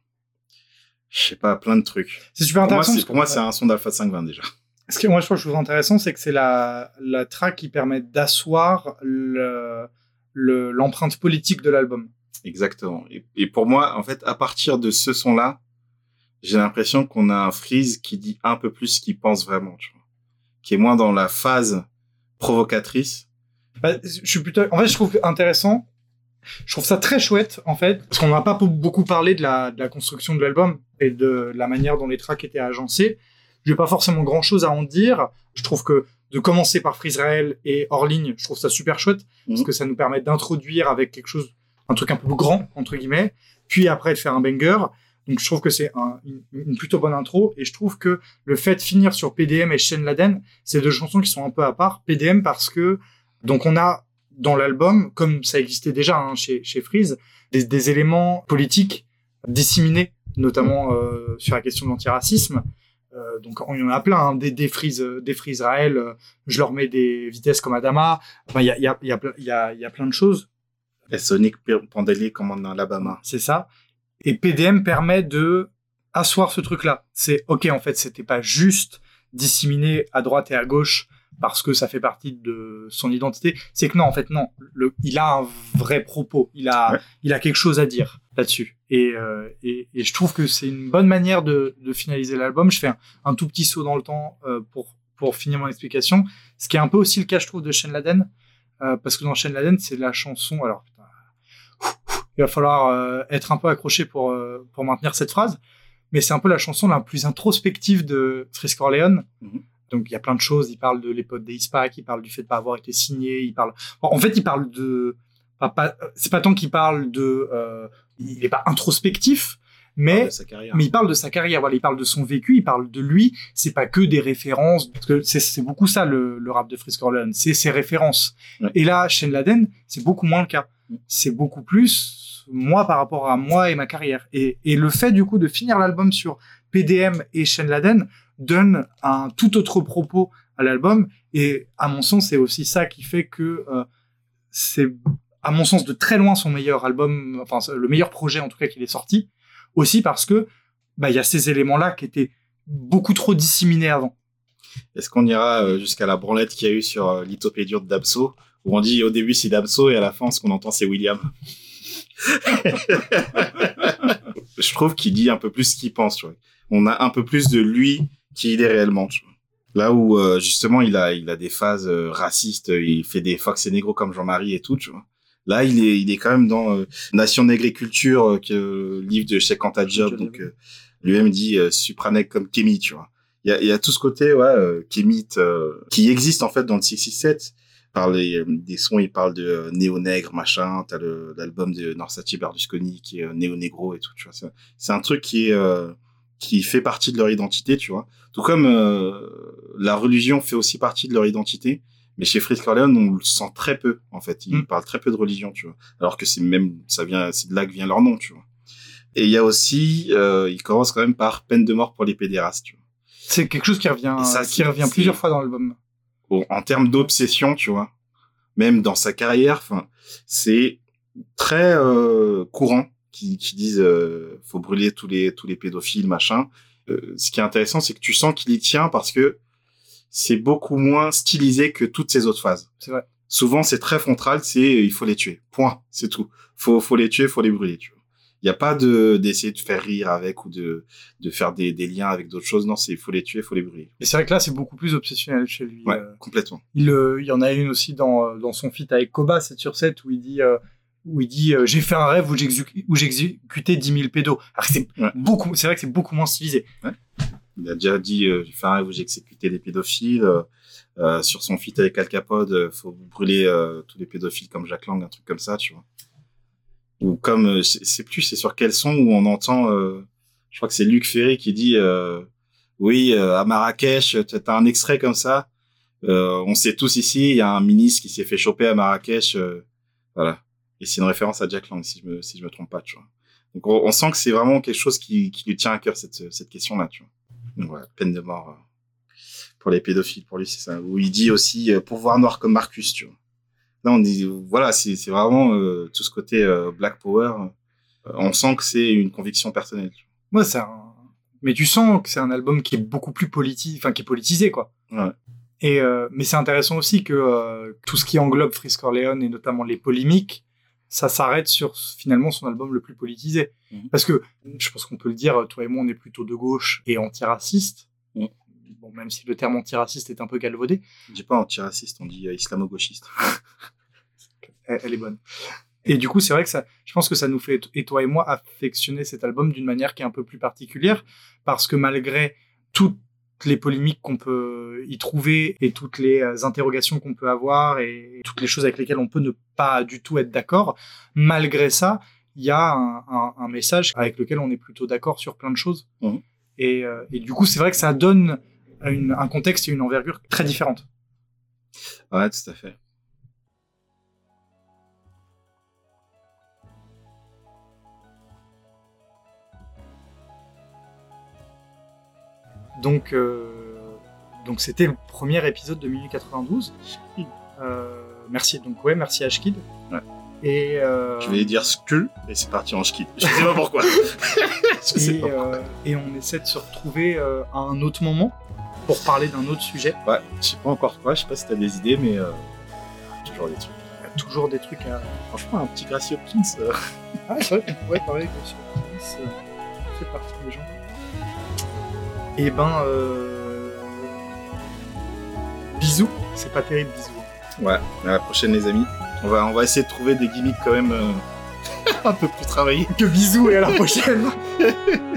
je sais pas, plein de trucs. C'est super Pour intéressant. pour moi, c'est un son d'Alpha 520 déjà. Ce que moi je trouve je trouve intéressant, c'est que c'est la, la track qui permet d'asseoir le- le- l'empreinte politique de l'album. Exactement. Et, et pour moi, en fait, à partir de ce son-là, j'ai l'impression qu'on a un Freeze qui dit un peu plus ce qu'il pense vraiment, tu vois. Qui est moins dans la phase provocatrice. Bah, je suis plutôt, en fait, je trouve intéressant. Je trouve ça très chouette, en fait, parce qu'on n'a pas beaucoup parlé de la, de la construction de l'album et de la manière dont les tracks étaient agencés. J'ai pas forcément grand chose à en dire. Je trouve que de commencer par Freezrael et hors ligne, je trouve ça super chouette parce Mhm. que ça nous permet d'introduire avec quelque chose, un truc un peu plus grand, entre guillemets, puis après de faire un banger. Donc je trouve que c'est un- une, une plutôt bonne intro et je trouve que le fait de finir sur PDM et Shen Laden, c'est deux chansons qui sont un peu à part. PDM parce que donc on a dans l'album, comme ça existait déjà hein, chez, chez Freeze, des, des éléments politiques disséminés, notamment euh, sur la question de l'antiracisme. Euh, donc il y en a plein, hein, des, des Freeze, euh, des Freeze Raël, euh, je leur mets des vitesses comme Adama. Enfin, il y a, il y, a, il y, a, ple- il y, a, il y a plein de choses, Et Sonic Pandelier comme en Alabama. c'est ça. Et PDM permet de asseoir ce truc-là. C'est ok, en fait, c'était pas juste disséminé à droite et à gauche parce que ça fait partie de son identité. C'est que non, en fait, non. Le, il a un vrai propos. Il a, Ouais. il a quelque chose à dire là-dessus. Et, euh, et, et je trouve que c'est une bonne manière de, de finaliser l'album. Je fais un, un tout petit saut dans le temps euh, pour, pour finir mon explication. Ce qui est un peu aussi le cas, je trouve, de Shen Laden. Euh, parce que dans Shen Laden, c'est la chanson. Alors, putain, il va falloir euh, être un peu accroché pour, euh, pour maintenir cette phrase. Mais c'est un peu la chanson la plus introspective de Frisk Orleans. Mhm. Donc il y a plein de choses. Il parle de l'époque des ISPAC, il parle du fait de pas avoir été signé, il parle. Bon, en fait, il parle de. Pas- pas- C'est pas tant qu'il parle de. euh, Il n'est pas introspectif, mais carrière. mais il parle de sa carrière, voilà, il parle de son vécu, il parle de lui. C'est pas que des références, parce que c'est- beaucoup ça le, le rap de Frisk Orleans, c'est ses références. Ouais. Et là, Shane Laden, c'est beaucoup moins le cas. C'est beaucoup plus moi par rapport à moi et ma carrière. Et, et le fait du coup de finir l'album sur PDM et Shane Laden donne un tout autre propos à l'album. Et à mon sens, c'est aussi ça qui fait que euh, c'est à mon sens, de très loin son meilleur album, enfin le meilleur projet en tout cas qu'il est sorti, aussi parce que bah il y a ces éléments-là qui étaient beaucoup trop disséminés avant. Est-ce qu'on ira euh, jusqu'à la branlette qu'il y a eu sur euh, l'Ithopédure de Damso, où on dit au début c'est Damso et à la fin ce qu'on entend c'est William? Je trouve qu'il dit un peu plus ce qu'il pense. Tu vois. On a un peu plus de lui qui il est réellement. Tu vois. Là où euh, justement il a il a des phases racistes, il fait des Fox et Negro comme Jean-Marie et tout. Tu vois. Là il est il est quand même dans euh, Nation d'agriculture, euh, que le livre de Cheikh Anta Diop, donc euh, lui-même dit euh, Supranec comme Kémy. Tu vois. Il y a, y a tout ce côté ouais euh, kémite euh, qui existe en fait dans le 667 par les euh, des sons il parle de euh, néo nègre machin. T'as l'album de Norsati Berlusconi qui est euh, néo négro et tout tu vois. C'est un truc qui est euh, qui fait partie de leur identité tu vois. Tout comme euh, la religion fait aussi partie de leur identité mais chez Fritz Corleone on le sent très peu en fait ils Mm. parlent très peu de religion tu vois alors que c'est même ça vient c'est de là que vient leur nom tu vois et il y a aussi euh, il commence quand même par peine de mort pour les pédérastes tu vois C'est quelque chose qui revient, Et ça, qui revient plusieurs fois dans l'album. Bon, en termes d'obsession, tu vois, même dans sa carrière, enfin, c'est très euh, courant qui, qui disent euh, faut brûler tous les tous les pédophiles, machin. Euh, ce qui est intéressant, c'est que tu sens qu'il y tient parce que c'est beaucoup moins stylisé que toutes ces autres phases. C'est vrai. Souvent, c'est très frontal, c'est euh, il faut les tuer. Point, c'est tout. Faut faut les tuer, faut les brûler, tu vois. Il y a pas de d'essayer de faire rire avec ou de de faire des, des liens avec d'autres choses. Non, c'est il faut les tuer, faut les brûler. Et c'est vrai que là, c'est beaucoup plus obsessionnel chez lui. Ouais, Euh, complètement. il, euh, il y en a une aussi dans, dans son feat avec Koba, 7 sur 7, où il dit, où il dit euh, j'ai fait un rêve où j'exécu- où j'exécutais 10 000 pédos. C'est Ouais. beaucoup, c'est vrai que c'est beaucoup moins stylisé. Il a déjà dit, euh, où j'ai exécuté des pédophiles. euh, euh, sur son feat avec Al Capone, euh, faut brûler euh, tous les pédophiles comme Jack Lang, un truc comme ça, tu vois. Ou comme, sais plus, c'est sur quel son où on entend, je crois que c'est Luc Ferry qui dit, oui, à Marrakech, t'as un extrait comme ça. On sait tous ici, il y a un ministre qui s'est fait choper à Marrakech, voilà. Et c'est une référence à Jack Lang, si je me, si je me trompe pas, tu vois. Donc on, on sent que c'est vraiment quelque chose qui, qui lui tient à cœur cette, cette question-là, tu vois. Donc voilà, peine de mort euh, pour les pédophiles, pour lui, c'est ça. Où il dit aussi euh, pouvoir noir comme Marcus, tu vois. Là, on dit, voilà, c'est vraiment euh, tout ce côté euh, Black Power. euh, on sent que c'est une conviction personnelle. Moi, c'est un... Mais tu sens que c'est un album qui est beaucoup plus politisé, enfin, qui est politisé, quoi. Ouais. Et, mais c'est intéressant aussi que tout ce qui englobe Frisk Corleone et notamment les polémiques, ça s'arrête sur finalement son album le plus politisé. Mhm. Parce que je pense qu'on peut le dire, toi et moi, on est plutôt de gauche et antiraciste. Mhm. Bon, même si le terme antiraciste est un peu galvaudé. On dit pas antiraciste, on dit euh, islamo-gauchiste. elle, elle est bonne. Et du coup, c'est vrai que ça, je pense que ça nous fait, et toi et moi, affectionner cet album d'une manière qui est un peu plus particulière, parce que malgré toutes les polémiques qu'on peut y trouver et toutes les euh, interrogations qu'on peut avoir et toutes les choses avec lesquelles on peut ne pas du tout être d'accord, malgré ça, il y a un, un- un message avec lequel on est plutôt d'accord sur plein de choses. Mhm. Et, euh, et du coup, c'est vrai que ça donne une- un contexte et une envergure très différentes. Ouais, tout à fait. Donc, euh, donc c'était le premier épisode de Minuit 92. Euh, merci. Donc ouais, merci Ashkid. Ouais. Et, euh, Je vais dire Skull et c'est parti en ski. Je sais pas pourquoi. Je sais et, pas. euh, et on essaie de se retrouver euh, à un autre moment pour parler d'un autre sujet. Ouais, je sais pas encore quoi, je sais pas si t'as des idées, mais euh, toujours des trucs. Il y a toujours des trucs à. Franchement, un petit Gracie Hopkins. euh, Ah, c'est vrai qu'on pourrait parler de Kiss, euh, fait partie des gens. Et ben, euh... bisous. C'est pas terrible, bisous. Ouais, à la prochaine les amis. On va, on va essayer de trouver des gimmicks quand même euh, un peu plus travaillés. Que bisous et à la prochaine.